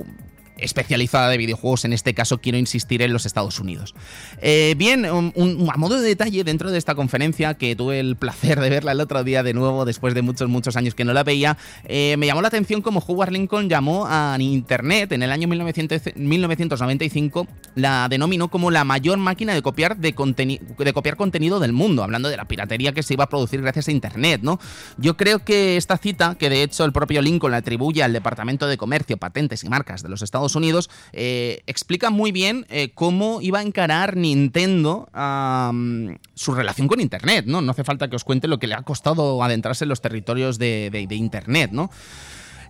especializada de videojuegos, en este caso quiero insistir en los Estados Unidos. Eh, bien, un, a modo de detalle dentro de esta conferencia, que tuve el placer de verla el otro día de nuevo, después de muchos, muchos años que no la veía, eh, me llamó la atención cómo Howard Lincoln llamó a Internet en el año 1995, la denominó como la mayor máquina de copiar, de, de copiar contenido del mundo, hablando de la piratería que se iba a producir gracias a Internet, ¿no? Yo creo que esta cita, que de hecho el propio Lincoln la atribuye al Departamento de Comercio, Patentes y Marcas de los Estados Unidos, eh, explica muy bien eh, cómo iba a encarar Nintendo su relación con Internet, ¿no? No hace falta que os cuente lo que le ha costado adentrarse en los territorios de Internet, ¿no?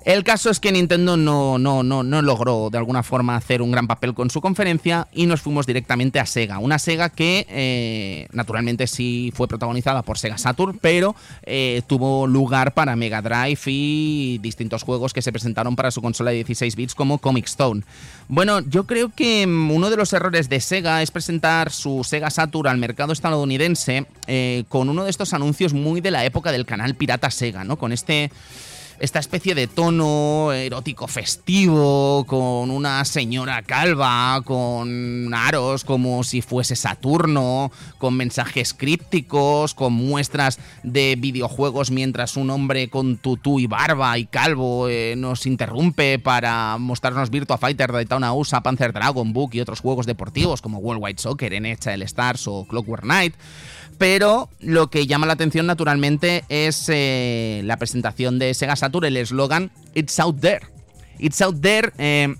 El caso es que Nintendo no, no, no, no logró de alguna forma hacer un gran papel con su conferencia y nos fuimos directamente a Sega. Una Sega que eh, naturalmente sí fue protagonizada por Sega Saturn, pero eh, tuvo lugar para Mega Drive y distintos juegos que se presentaron para su consola de 16 bits como Comic Stone. Bueno, yo creo que mm, uno de los errores de Sega es presentar su Sega Saturn al mercado estadounidense eh, con uno de estos anuncios muy de la época del canal pirata Sega, ¿no? Con este esta especie de tono erótico festivo, con una señora calva, con aros como si fuese Saturno, con mensajes crípticos, con muestras de videojuegos mientras un hombre con tutú y barba y calvo eh, nos interrumpe para mostrarnos Virtua Fighter, Daytona USA, Panzer Dragon, Book y otros juegos deportivos como World Wide Soccer, NHL Stars o Clockwork Knight. Pero lo que llama la atención naturalmente es eh, la presentación de Sega Saturn, el eslogan It's Out There. It's Out There eh,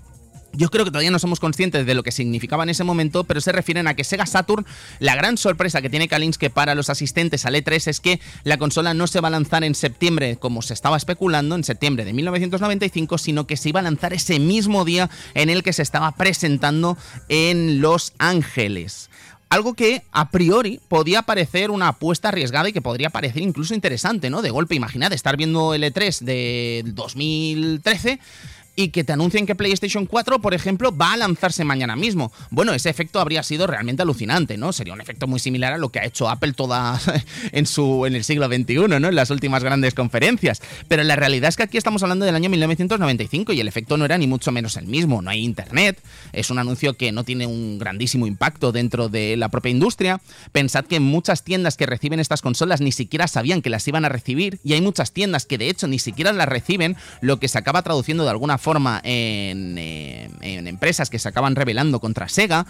yo creo que todavía no somos conscientes de lo que significaba en ese momento, pero se refieren a que Sega Saturn, la gran sorpresa que tiene Kalinske para los asistentes al E3 es que la consola no se va a lanzar en septiembre, como se estaba especulando, en septiembre de 1995, sino que se iba a lanzar ese mismo día en el que se estaba presentando en Los Ángeles. Algo que a priori podía parecer una apuesta arriesgada y que podría parecer incluso interesante, ¿no? De golpe, imaginad estar viendo el E3 de 2013 y que te anuncien que PlayStation 4, por ejemplo, va a lanzarse mañana mismo. Bueno, ese efecto habría sido realmente alucinante, ¿no? Sería un efecto muy similar a lo que ha hecho Apple toda en su en el siglo XXI, ¿no? En las últimas grandes conferencias. Pero la realidad es que aquí estamos hablando del año 1995 y el efecto no era ni mucho menos el mismo. No hay internet, es un anuncio que no tiene un grandísimo impacto dentro de la propia industria. Pensad que muchas tiendas que reciben estas consolas ni siquiera sabían que las iban a recibir y hay muchas tiendas que de hecho ni siquiera las reciben, lo que se acaba traduciendo de alguna forma forma eh, en, empresas que se acaban rebelando contra Sega.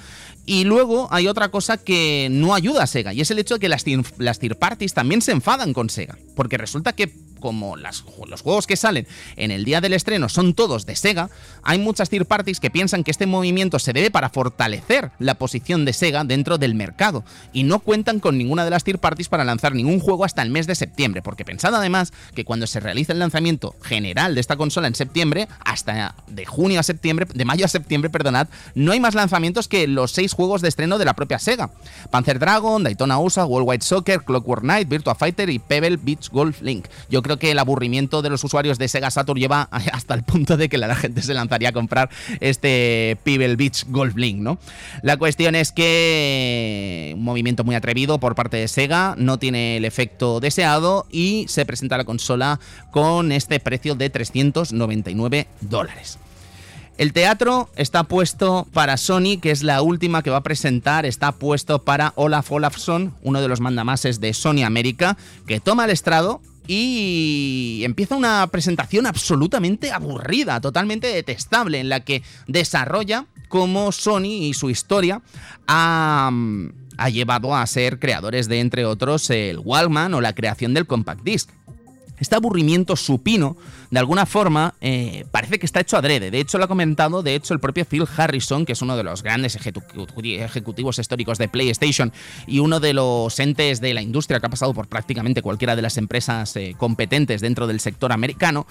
Y luego hay otra cosa que no ayuda a Sega, y es el hecho de que las, las tier parties también se enfadan con Sega. Porque resulta que como los juegos que salen en el día del estreno son todos de Sega, hay muchas tier parties que piensan que este movimiento se debe para fortalecer la posición de Sega dentro del mercado y no cuentan con ninguna de las tier parties para lanzar ningún juego hasta el mes de septiembre, porque pensad además que cuando se realiza el lanzamiento general de esta consola en septiembre, hasta de junio a septiembre, de mayo a septiembre, perdonad, no hay más lanzamientos que los seis juegos de estreno de la propia Sega. Panzer Dragon, Daytona USA, World Wide Soccer, Clockwork Knight, Virtua Fighter y Pebble Beach Golf Link. Yo creo que el aburrimiento de los usuarios de Sega Saturn lleva hasta el punto de que la gente se lanzaría a comprar este Pebble Beach Golf Link, ¿no? La cuestión es que un movimiento muy atrevido por parte de Sega no tiene el efecto deseado y se presenta la consola con este precio de 399 dólares. El teatro está puesto para Sony, que es la última que va a presentar, está puesto para Olaf Olafsson, uno de los mandamases de Sony América, que toma el estrado y empieza una presentación absolutamente aburrida, totalmente detestable, en la que desarrolla cómo Sony y su historia ha, ha llevado a ser creadores de, entre otros, el Walkman o la creación del Compact Disc. Este aburrimiento supino, de alguna forma, eh, parece que está hecho adrede. De hecho, lo ha comentado, de hecho, el propio Phil Harrison, que es uno de los grandes ejecutivos históricos de PlayStation y uno de los entes de la industria que ha pasado por prácticamente cualquiera de las empresas eh, competentes dentro del sector americano.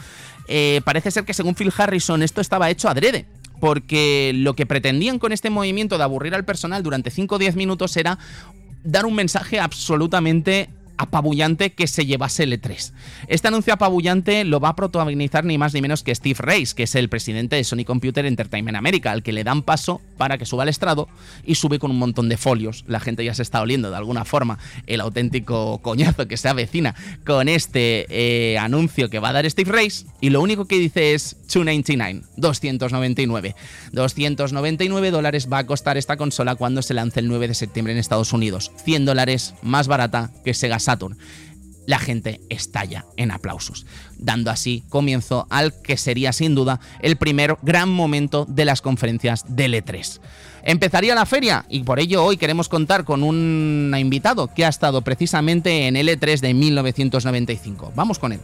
Eh, parece ser que, según Phil Harrison, esto estaba hecho adrede porque lo que pretendían con este movimiento de aburrir al personal durante 5 o 10 minutos era dar un mensaje absolutamente apabullante que se llevase el E3. Este anuncio apabullante lo va a protagonizar ni más ni menos que Steve Race, que es el presidente de Sony Computer Entertainment America, al que le dan paso para que suba al estrado y sube con un montón de folios. La gente ya se está oliendo de alguna forma el auténtico coñazo que se avecina con este eh, anuncio que va a dar Steve Race y lo único que dice es 299, 299. 299 dólares va a costar esta consola cuando se lance el 9 de septiembre en Estados Unidos. 100 dólares más barata que Sega Saturn. La gente estalla en aplausos, dando así comienzo al que sería sin duda el primer gran momento de las conferencias del E3. Empezaría la feria y por ello hoy queremos contar con un invitado que ha estado precisamente en el E3 de 1995. Vamos con él.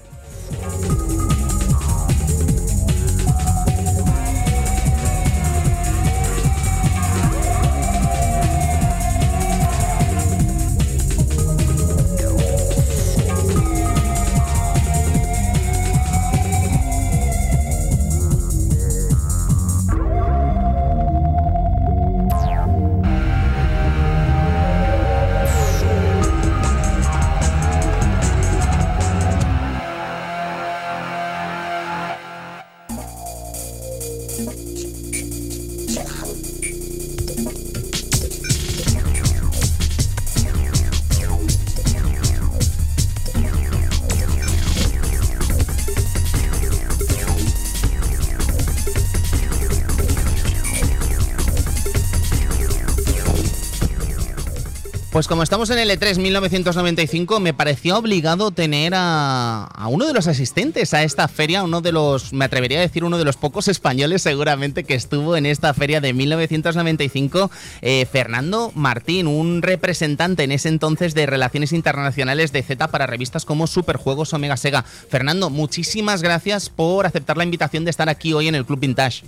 Como estamos en el E3 1995, me pareció obligado tener a, uno de los asistentes a esta feria, uno de los, me atrevería a decir, uno de los pocos españoles seguramente que estuvo en esta feria de 1995, eh, Fernando Martín, un representante en ese entonces de Relaciones Internacionales de Z para revistas como Superjuegos Omega Sega. Fernando, muchísimas gracias por aceptar la invitación de estar aquí hoy en el Club Vintage.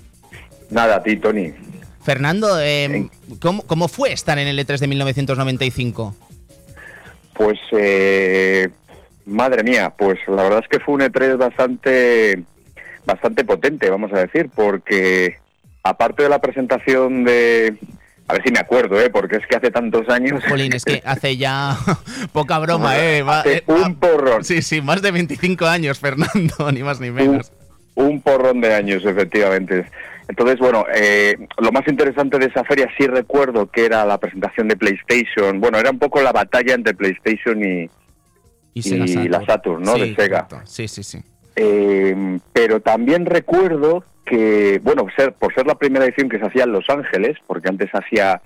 Nada, a ti, Tony. Fernando, eh, ¿cómo, fue estar en el E3 de 1995? Pues, eh, madre mía, pues la verdad es que fue un E3 bastante, bastante potente, vamos a decir, porque aparte de la presentación de, a ver si me acuerdo, ¿eh? porque es que hace tantos años. Jolín, es que hace ya poca broma, ¿eh? Hace un ah, porrón. Sí, sí, más de 25 años, Fernando, ni más ni menos. un porrón de años, efectivamente. Entonces, bueno, eh, lo más interesante de esa feria sí recuerdo que era la presentación de PlayStation. Bueno, era un poco la batalla entre PlayStation y, y, la Saturn, ¿no? de Sega. Sí, sí, sí. Eh, pero también recuerdo que, bueno, ser, por ser la primera edición que se hacía en Los Ángeles, porque antes hacía,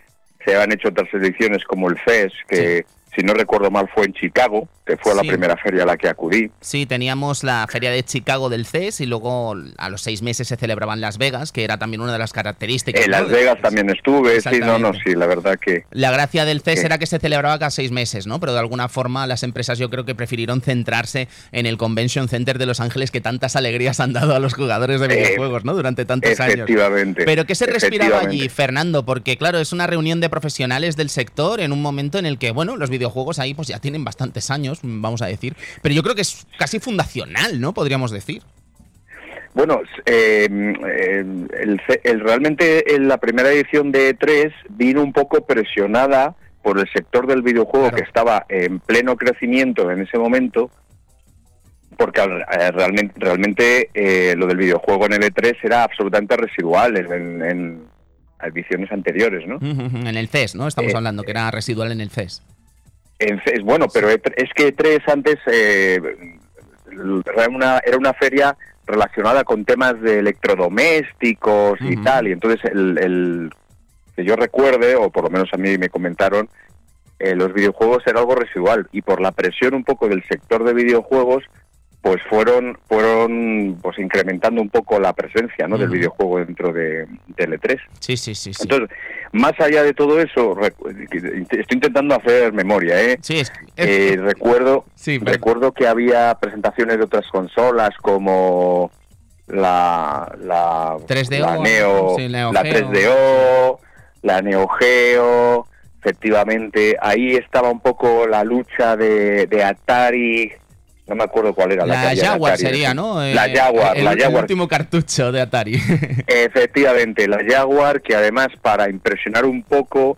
se habían hecho otras ediciones como el FES, que si no recuerdo mal, fue en Chicago, que fue la primera feria a la que acudí. Sí, teníamos la feria de Chicago del CES y luego a los seis meses se celebraba en Las Vegas, que era también una de las características. En Las Vegas también estuve, sí, no, no, sí, la verdad que... La gracia del CES era que se celebraba cada seis meses, ¿no? Pero de alguna forma las empresas yo creo que prefirieron centrarse en el Convention Center de Los Ángeles que tantas alegrías han dado a los jugadores de eh, videojuegos, ¿no? Durante tantos años. Efectivamente. Pero ¿qué se respiraba allí, Fernando? Porque claro, es una reunión de profesionales del sector en un momento en el que, bueno, los videojuegos ahí pues ya tienen bastantes años, vamos a decir, pero yo creo que es casi fundacional, ¿no? Podríamos decir. Bueno, eh, el, realmente en la primera edición de E3 vino un poco presionada por el sector del videojuego que estaba en pleno crecimiento en ese momento, porque eh, realmente, realmente eh, lo del videojuego en el E3 era absolutamente residual en, en ediciones anteriores, ¿no? En el CES, ¿no? Estamos hablando que era residual en el CES es bueno, pero es que tres antes eh, era, una, era una feria relacionada con temas de electrodomésticos y tal, y entonces el, que yo recuerde, o por lo menos a mí me comentaron, eh, los videojuegos era algo residual, y por la presión un poco del sector de videojuegos, pues fueron fueron pues incrementando un poco la presencia ¿no? del videojuego dentro de, de E3. Sí, sí, sí, sí. Entonces, más allá de todo eso, estoy intentando hacer memoria, ¿eh? Sí, es, eh, recuerdo, recuerdo que había presentaciones de otras consolas como la la, 3DO, la Neo, la 3DO, la Neo Geo, efectivamente, ahí estaba un poco la lucha de, de Atari no me acuerdo cuál era la, la Jaguar sería, ¿no? La eh, Jaguar, el, la Jaguar. último cartucho de Atari. Efectivamente, la Jaguar, que además para impresionar un poco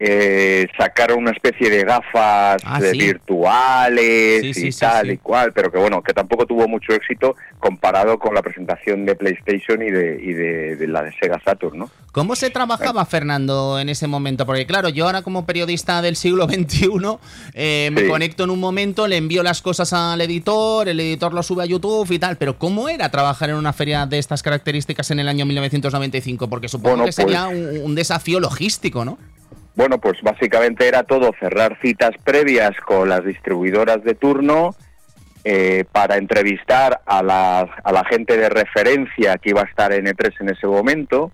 eh, sacaron una especie de gafas ah, virtuales y tal y cual, pero que bueno, que tampoco tuvo mucho éxito comparado con la presentación de PlayStation y de, y de, la de Sega Saturn, ¿no? ¿Cómo se trabajaba, Fernando, en ese momento? Porque claro, yo ahora como periodista del siglo XXI eh, me conecto en un momento, le envío las cosas al editor, el editor lo sube a YouTube y tal, pero ¿cómo era trabajar en una feria de estas características en el año 1995? Porque supongo que sería pues un desafío logístico, ¿no? Bueno, pues básicamente era todo cerrar citas previas con las distribuidoras de turno eh, para entrevistar a la, a la gente de referencia que iba a estar en E3 en ese momento,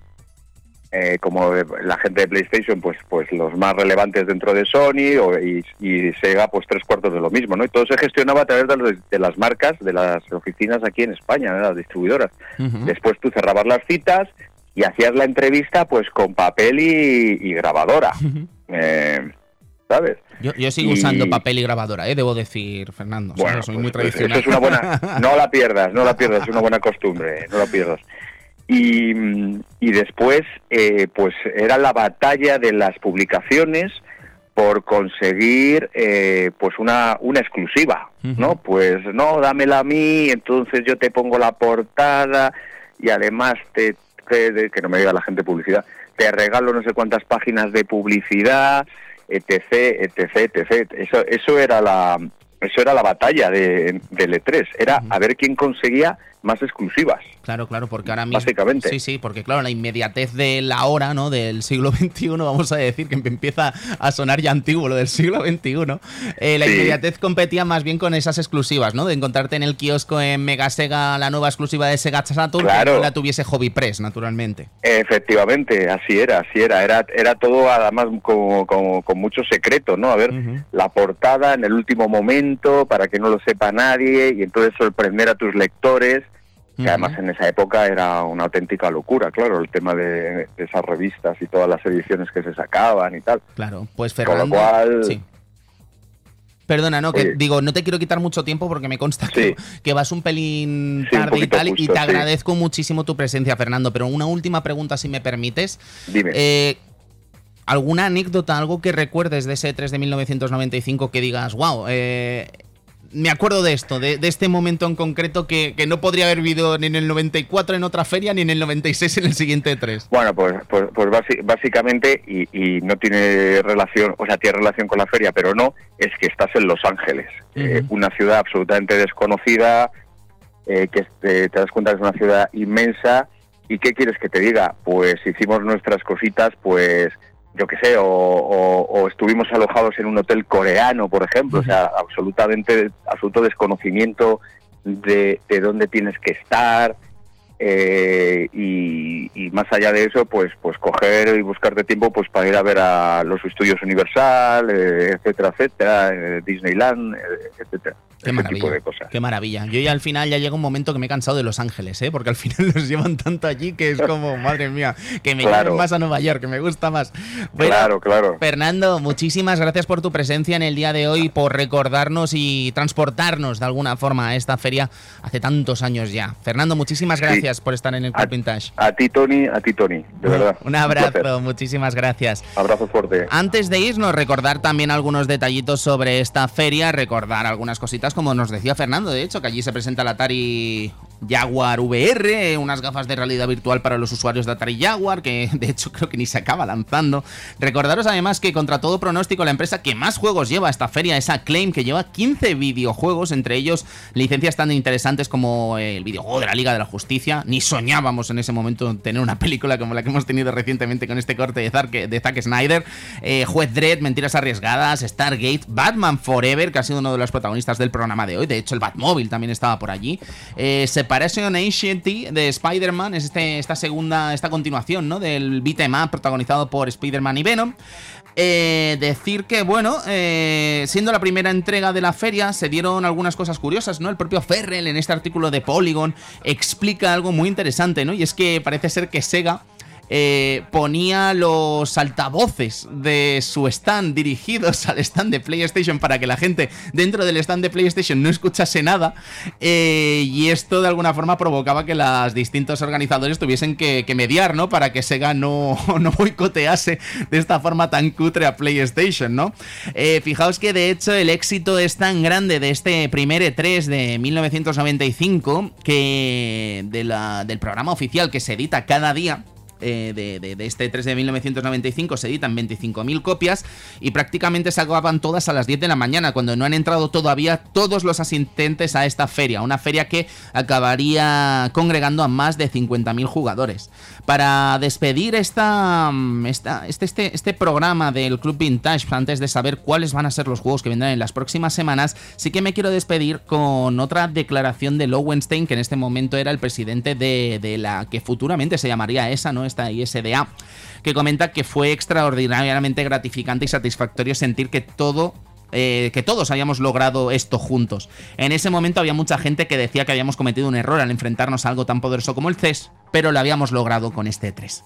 eh, como la gente de PlayStation, pues, pues los más relevantes dentro de Sony o, y, Sega, pues tres cuartos de lo mismo, ¿no? Y todo se gestionaba a través de, las marcas, de las oficinas aquí en España, de las distribuidoras. Después tú cerrabas las citas y hacías la entrevista pues con papel y, grabadora. Eh, ¿Sabes? Yo, sigo usando papel y grabadora, ¿eh? debo decir, Fernando. Bueno, soy muy pues, tradicional. es una buena, no la pierdas, no la pierdas, es una buena costumbre, no la pierdas. Y, y después, eh, pues era la batalla de las publicaciones por conseguir eh, pues una, una exclusiva, ¿no? Pues no, dámela a mí, entonces yo te pongo la portada y además te que no me diga la gente publicidad, te regalo no sé cuántas páginas de publicidad, etc, etc, etc. Eso, eso era la eso era la batalla de, del E3, era a ver quién conseguía más exclusivas. Claro, claro, porque ahora mismo. Básicamente. Sí, sí, porque claro, la inmediatez de la hora, ¿no? Del siglo XXI, vamos a decir, que empieza a sonar ya antiguo lo del siglo XXI. Eh, la inmediatez competía más bien con esas exclusivas, ¿no? De encontrarte en el kiosco en Mega Sega la nueva exclusiva de Sega Saturn, claro. que la tuviese Hobby Press, naturalmente. Efectivamente, así era, así era. Era, era todo además con, con, mucho secreto, ¿no? A ver, la portada en el último momento, para que no lo sepa nadie, y entonces sorprender a tus lectores que además en esa época era una auténtica locura, claro, el tema de, esas revistas y todas las ediciones que se sacaban y tal. Claro, pues Fernando... Con lo cual... Sí. Perdona, no, que digo, no te quiero quitar mucho tiempo porque me consta que, vas un pelín tarde y tal, y te agradezco muchísimo tu presencia, Fernando. Pero una última pregunta, si me permites. Dime. Eh, ¿Alguna anécdota, algo que recuerdes de ese 3 de 1995 que digas, wow, eh, me acuerdo de esto, de, este momento en concreto que, no podría haber vivido ni en el 94 en otra feria ni en el 96 en el siguiente 3. Bueno, pues, pues, pues básicamente, y, no tiene relación, o sea, tiene relación con la feria, pero no, es que estás en Los Ángeles, eh, una ciudad absolutamente desconocida, eh, que te, te das cuenta que es una ciudad inmensa, y ¿qué quieres que te diga? Pues hicimos nuestras cositas, pues yo qué sé, o, estuvimos alojados en un hotel coreano, por ejemplo, o sea, absolutamente, absoluto desconocimiento de, de dónde tienes que estar, eh, y, más allá de eso, pues, pues coger y buscarte tiempo pues para ir a ver a los estudios Universal, eh, etcétera, etcétera, eh, Disneyland, etcétera. Qué maravilla. Qué maravilla. Yo ya al final ya llega un momento que me he cansado de Los Ángeles, ¿eh? porque al final los llevan tanto allí que es como, madre mía, que me claro. más a Nueva York, que me gusta más. claro, claro. Fernando, muchísimas gracias por tu presencia en el día de hoy, por recordarnos y transportarnos de alguna forma a esta feria hace tantos años ya. Fernando, muchísimas gracias por estar en el Club Vintage. A ti, Tony, a ti, Tony, de verdad. Un abrazo, muchísimas gracias. Abrazo fuerte. Antes de irnos, recordar también algunos detallitos sobre esta feria, recordar algunas cositas como nos decía Fernando, de hecho, que allí se presenta la Atari Jaguar VR, unas gafas de realidad virtual para los usuarios de Atari Jaguar, que de hecho creo que ni se acaba lanzando. Recordaros además que contra todo pronóstico la empresa que más juegos lleva a esta feria es Acclaim, que lleva 15 videojuegos, entre ellos licencias tan interesantes como el videojuego de la Liga de la Justicia. Ni soñábamos en ese momento tener una película como la que hemos tenido recientemente con este corte de Zack, de Zack Snyder. Eh, Juez Dredd, Mentiras Arriesgadas, Stargate, Batman Forever, que ha sido uno de los protagonistas del programa de hoy. De hecho, el Batmóvil también estaba por allí. Eh, Separation Ancient de Spider-Man es este, esta segunda, esta continuación, ¿no? Del beat'em up protagonizado por Spider-Man y Venom. Eh, decir que, bueno, eh, siendo la primera entrega de la feria, se dieron algunas cosas curiosas, ¿no? El propio Ferrell en este artículo de Polygon explica algo muy interesante, ¿no? Y es que parece ser que Sega eh, ponía los altavoces de su stand dirigidos al stand de PlayStation para que la gente dentro del stand de PlayStation no escuchase nada. Eh, y esto de alguna forma provocaba que los distintos organizadores tuviesen que, mediar, ¿no? Para que Sega no, no boicotease de esta forma tan cutre a PlayStation, ¿no? Eh, fijaos que de hecho el éxito es tan grande de este primer E3 de 1995 que del programa oficial que se edita cada día eh, de, este 3 de 1995 se editan 25.000 copias y prácticamente se acaban todas a las 10 de la mañana, cuando no han entrado todavía todos los asistentes a esta feria, una feria que acabaría congregando a más de 50.000 jugadores. Para despedir esta, esta, este, este, este programa del Club Vintage, antes de saber cuáles van a ser los juegos que vendrán en las próximas semanas, sí que me quiero despedir con otra declaración de Lowenstein, que en este momento era el presidente de, de la que futuramente se llamaría esa, ¿no? Esta ISDA, que comenta que fue extraordinariamente gratificante y satisfactorio sentir que todo eh, que todos hayamos logrado esto juntos. En ese momento había mucha gente que decía que habíamos cometido un error al enfrentarnos a algo tan poderoso como el CES, pero lo habíamos logrado con este 3.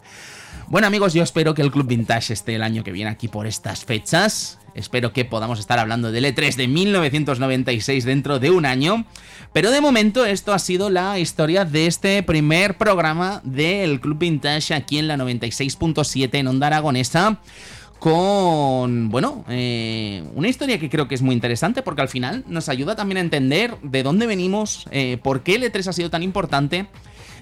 Bueno amigos, yo espero que el Club Vintage esté el año que viene aquí por estas fechas. Espero que podamos estar hablando del E3 de 1996 dentro de un año. Pero de momento esto ha sido la historia de este primer programa del Club Vintage aquí en la 96.7 en Onda Aragonesa con, bueno, eh, una historia que creo que es muy interesante porque al final nos ayuda también a entender de dónde venimos, eh, por qué el E3 ha sido tan importante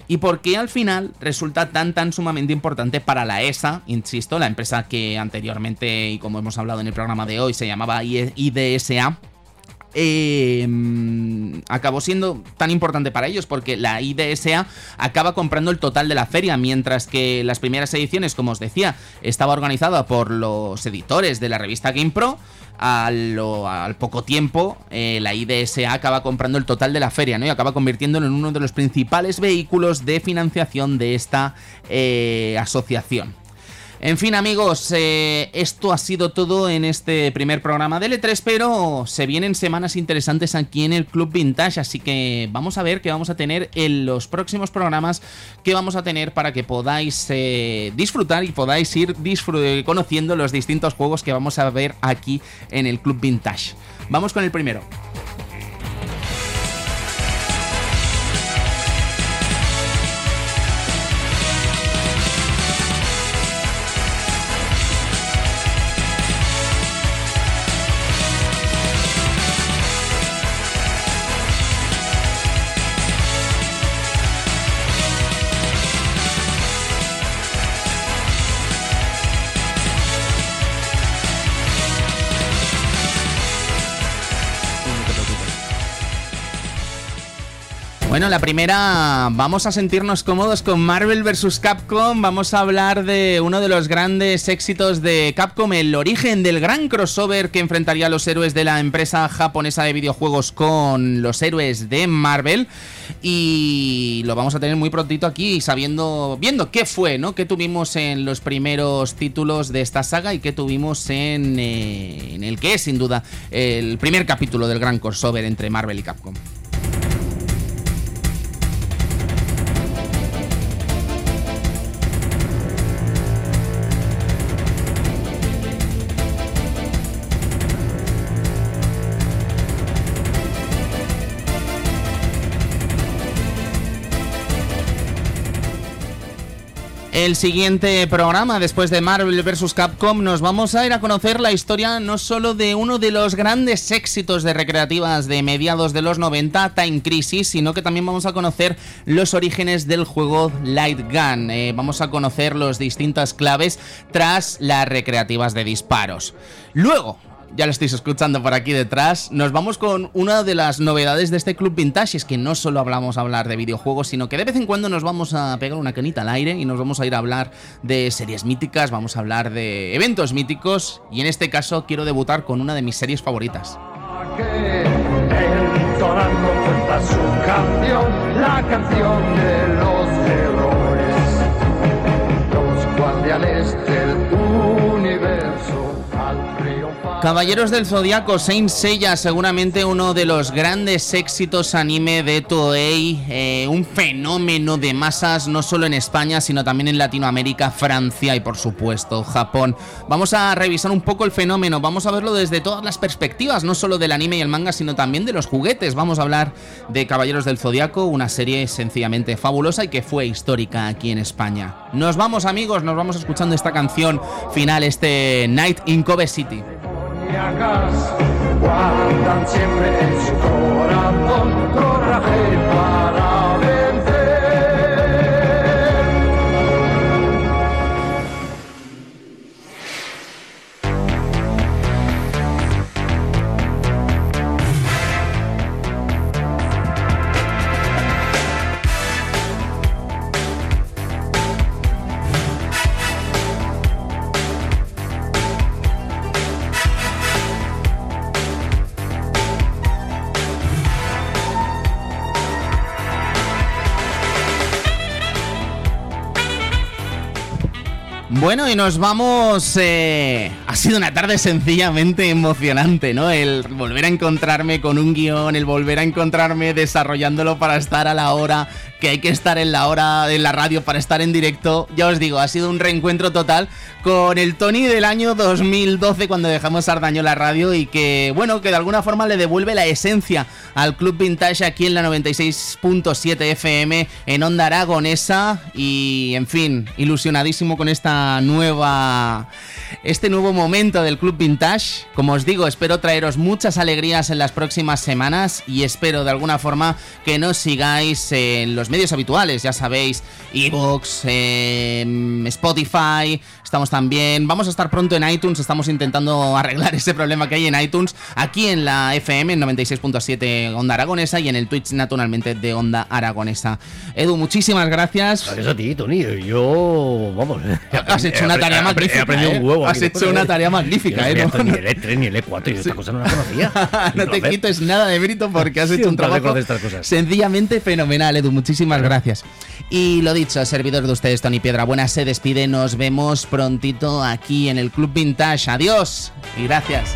y por qué al final resulta tan tan sumamente importante para la ESA, insisto, la empresa que anteriormente y como hemos hablado en el programa de hoy se llamaba IDSA eh, acabó siendo tan importante para ellos porque la IDSA acaba comprando el total de la feria, mientras que las primeras ediciones, como os decía, estaba organizada por los editores de la revista GamePro. Al, poco tiempo, eh, la IDSA acaba comprando el total de la feria, ¿no? Y acaba convirtiéndolo en uno de los principales vehículos de financiación de esta eh, asociación. En fin, amigos, eh, esto ha sido todo en este primer programa de L3, pero se vienen semanas interesantes aquí en el Club Vintage, así que vamos a ver qué vamos a tener en los próximos programas que vamos a tener para que podáis eh, disfrutar y podáis ir conociendo los distintos juegos que vamos a ver aquí en el Club Vintage. Vamos con el primero. Bueno, la primera, vamos a sentirnos cómodos con Marvel vs. Capcom. Vamos a hablar de uno de los grandes éxitos de Capcom, el origen del gran crossover que enfrentaría a los héroes de la empresa japonesa de videojuegos con los héroes de Marvel. Y lo vamos a tener muy prontito aquí, sabiendo, viendo qué fue, ¿no? ¿Qué tuvimos en los primeros títulos de esta saga y qué tuvimos en, eh, en el que es, sin duda, el primer capítulo del gran crossover entre Marvel y Capcom. El siguiente programa, después de Marvel vs. Capcom, nos vamos a ir a conocer la historia no solo de uno de los grandes éxitos de recreativas de mediados de los 90, Time Crisis, sino que también vamos a conocer los orígenes del juego Light Gun. Eh, vamos a conocer las distintas claves tras las recreativas de disparos. Luego, ya lo estáis escuchando por aquí detrás, nos vamos con una de las novedades de este Club Vintage, es que no solo hablamos a hablar de videojuegos, sino que de vez en cuando nos vamos a pegar una canita al aire y nos vamos a ir a hablar de series míticas, vamos a hablar de eventos míticos. Y en este caso quiero debutar con una de mis series favoritas. la canción de Caballeros del Zodiaco, Saint Seiya, seguramente uno de los grandes éxitos anime de Toei, eh, un fenómeno de masas no solo en España, sino también en Latinoamérica, Francia y por supuesto Japón. Vamos a revisar un poco el fenómeno, vamos a verlo desde todas las perspectivas, no solo del anime y el manga, sino también de los juguetes. Vamos a hablar de Caballeros del Zodiaco, una serie sencillamente fabulosa y que fue histórica aquí en España. Nos vamos amigos, nos vamos escuchando esta canción final, este Night in Kobe City. Guardan siempre en su corazón coraje para Bueno, y nos vamos. Eh, ha sido una tarde sencillamente emocionante, ¿no? El volver a encontrarme con un guion, el volver a encontrarme desarrollándolo para estar a la hora que hay que estar en la hora de la radio para estar en directo. Ya os digo, ha sido un reencuentro total con el Tony del año 2012 cuando dejamos Ardaño la radio y que, bueno, que de alguna forma le devuelve la esencia al Club Vintage aquí en la 96.7 FM en Onda Aragonesa y, en fin, ilusionadísimo con esta nueva este nuevo momento del Club Vintage. Como os digo, espero traeros muchas alegrías en las próximas semanas y espero de alguna forma que nos sigáis en los medios habituales, ya sabéis, Evox, em, Spotify, estamos también, vamos a estar pronto en iTunes, estamos intentando arreglar ese problema que hay en iTunes, aquí en la FM, en 96.7 Onda Aragonesa y en el Twitch naturalmente de Onda Aragonesa. Edu, muchísimas gracias. Gracias a ti, Tony. Yo, vamos. Has hecho una tarea magnífica. He aprendido ¿eh? un huevo. Has hecho una tarea magnífica, ¿eh? Ni el E3 ni el E4, yo esta cosa no la conocía. no te quites nada de mérito porque has hecho un trabajo con estas cosas. sencillamente fenomenal, Edu. Muchísimas gracias. Y lo dicho, servidor de ustedes, Tony Piedra Buena, se despide. Nos vemos prontito aquí en el Club Vintage. Adiós y gracias.